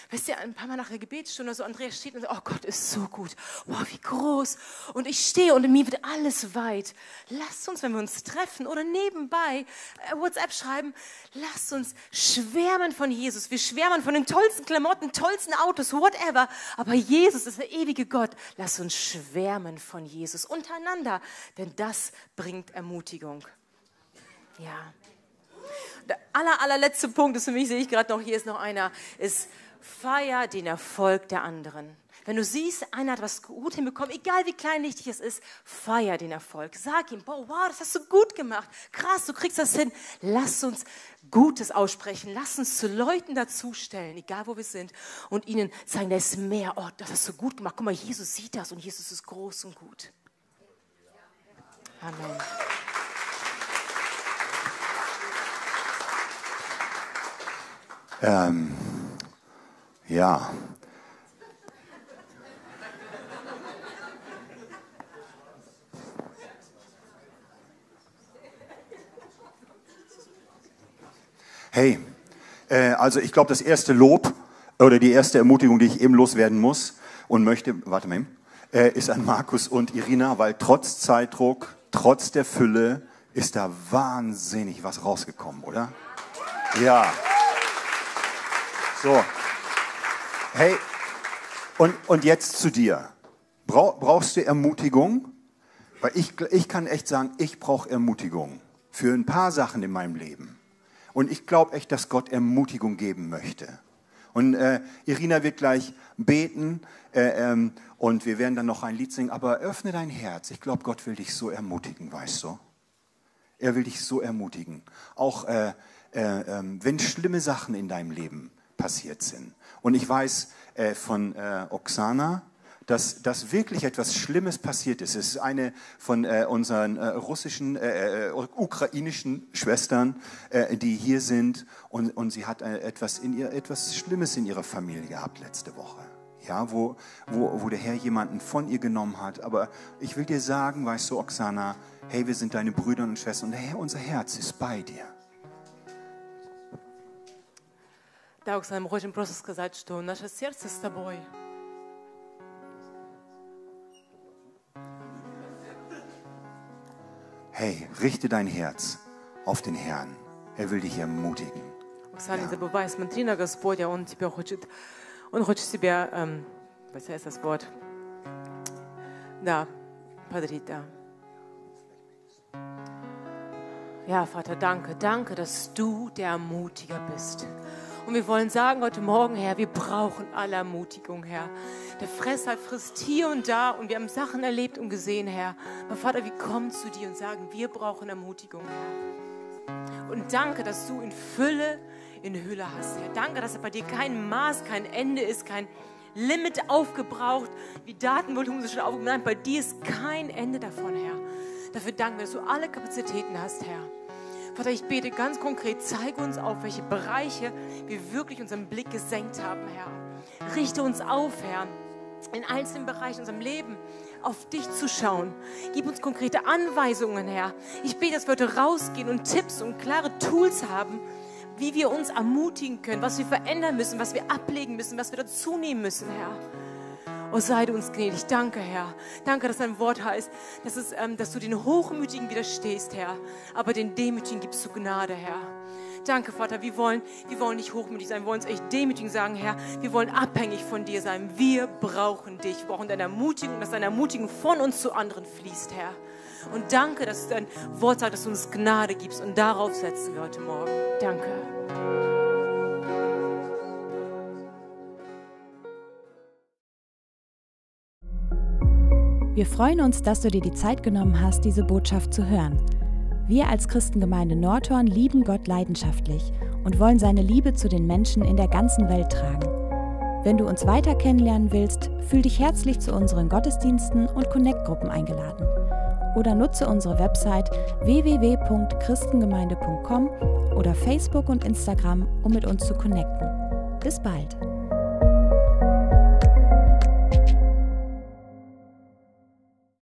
Wisst ihr, ein paar Mal nach der Gebetsstunde so, Andreas steht und sagt, oh Gott ist so gut. Wow, wie groß. Und ich stehe und in mir wird alles weit. Lasst uns, wenn wir uns treffen oder nebenbei äh, WhatsApp schreiben, lasst uns schwärmen von Jesus. Wir schwärmen von den tollsten Klamotten, tollsten Autos, whatever. Aber Jesus ist der ewige Gott. Lasst uns schwärmen von Jesus untereinander, denn das bringt Ermutigung. Ja. Der aller, allerletzte Punkt ist für mich, sehe ich gerade noch, hier ist noch einer, ist feier den Erfolg der anderen. Wenn du siehst, einer hat was gut hinbekommen, egal wie kleinlichtig es ist, feier den Erfolg. Sag ihm, wow, das hast du gut gemacht. Krass, du kriegst das hin. Lass uns Gutes aussprechen. Lass uns zu Leuten dazustellen, egal wo wir sind, und ihnen sagen, da ist mehr. Oh, das hast du gut gemacht. Guck mal, Jesus sieht das und Jesus ist groß und gut. Amen. Ähm. Ja. Hey, äh, also ich glaube, das erste Lob oder die erste Ermutigung, die ich eben loswerden muss und möchte, warte mal, äh, ist an Markus und Irina, weil trotz Zeitdruck, trotz der Fülle, ist da wahnsinnig was rausgekommen, oder? Ja. So. Hey, und, und jetzt zu dir. brauchst du Ermutigung? Weil ich, ich kann echt sagen, ich brauche Ermutigung für ein paar Sachen in meinem Leben. Und ich glaube echt, dass Gott Ermutigung geben möchte. Und äh, Irina wird gleich beten äh, ähm, und wir werden dann noch ein Lied singen. Aber öffne dein Herz. Ich glaube, Gott will dich so ermutigen, weißt du? Er will dich so ermutigen. Auch äh, äh, ähm, wenn schlimme Sachen in deinem Leben passiert sind. Und ich weiß äh, von äh, Oksana, dass, dass wirklich etwas Schlimmes passiert ist. Es ist eine von äh, unseren äh, russischen, äh, äh ukrainischen Schwestern, äh, die hier sind und, und sie hat äh, etwas, in ihr, etwas Schlimmes in ihrer Familie gehabt letzte Woche. Ja, wo, wo, wo der Herr jemanden von ihr genommen hat. Aber ich will dir sagen, weißt du, Oksana, hey, wir sind deine Brüder und Schwestern und Herr, unser Herz ist bei dir. Да, Оксана, мы хотим просто сказать, что наше сердце с тобой. Hey, richte dein Herz auf den Herrn. Er will dich ermutigen. Оксана, не забывай, смотри на Господа, Он тебя хочет, Он хочет тебя, ähm, was heißt das Wort? Да, подарить, да. Ja, Vater, danke, danke, dass du der Ermutiger bist. Und wir wollen sagen heute Morgen, Herr, wir brauchen alle Ermutigung, Herr. Der Fresser frisst hier und da und wir haben Sachen erlebt und gesehen, Herr. Aber Vater, wir kommen zu dir und sagen, wir brauchen Ermutigung, Herr. Und danke, dass du in Fülle, in Hülle hast, Herr. Danke, dass bei dir kein Maß, kein Ende ist, kein Limit aufgebraucht, wie Datenvolumen schon aufgebraucht. Nein, bei dir ist kein Ende davon, Herr. Dafür danken wir, dass du alle Kapazitäten hast, Herr. Vater, ich bete ganz konkret, zeige uns auf, welche Bereiche wir wirklich unseren Blick gesenkt haben, Herr. Richte uns auf, Herr, in einzelnen Bereichen unserem Leben auf dich zu schauen. Gib uns konkrete Anweisungen, Herr. Ich bete, dass wir heute rausgehen und Tipps und klare Tools haben, wie wir uns ermutigen können, was wir verändern müssen, was wir ablegen müssen, was wir dazu nehmen müssen, Herr. Oh, sei du uns gnädig. Danke, Herr. Danke, dass dein Wort heißt, dass, es, ähm, dass du den Hochmütigen widerstehst, Herr. Aber den Demütigen gibst du Gnade, Herr. Danke, Vater. Wir wollen, wir wollen nicht hochmütig sein. Wir wollen uns echt demütig sagen, Herr. Wir wollen abhängig von dir sein. Wir brauchen dich. Wir brauchen deine Ermutigung, dass deine Ermutigung von uns zu anderen fließt, Herr. Und danke, dass dein Wort sagt, dass du uns Gnade gibst. Und darauf setzen wir heute Morgen. Danke. Wir freuen uns, dass du dir die Zeit genommen hast, diese Botschaft zu hören. Wir als Christengemeinde Nordhorn lieben Gott leidenschaftlich und wollen seine Liebe zu den Menschen in der ganzen Welt tragen. Wenn du uns weiter kennenlernen willst, fühl dich herzlich zu unseren Gottesdiensten und Connect-Gruppen eingeladen. Oder nutze unsere Website www.christengemeinde.com oder Facebook und Instagram, um mit uns zu connecten. Bis bald!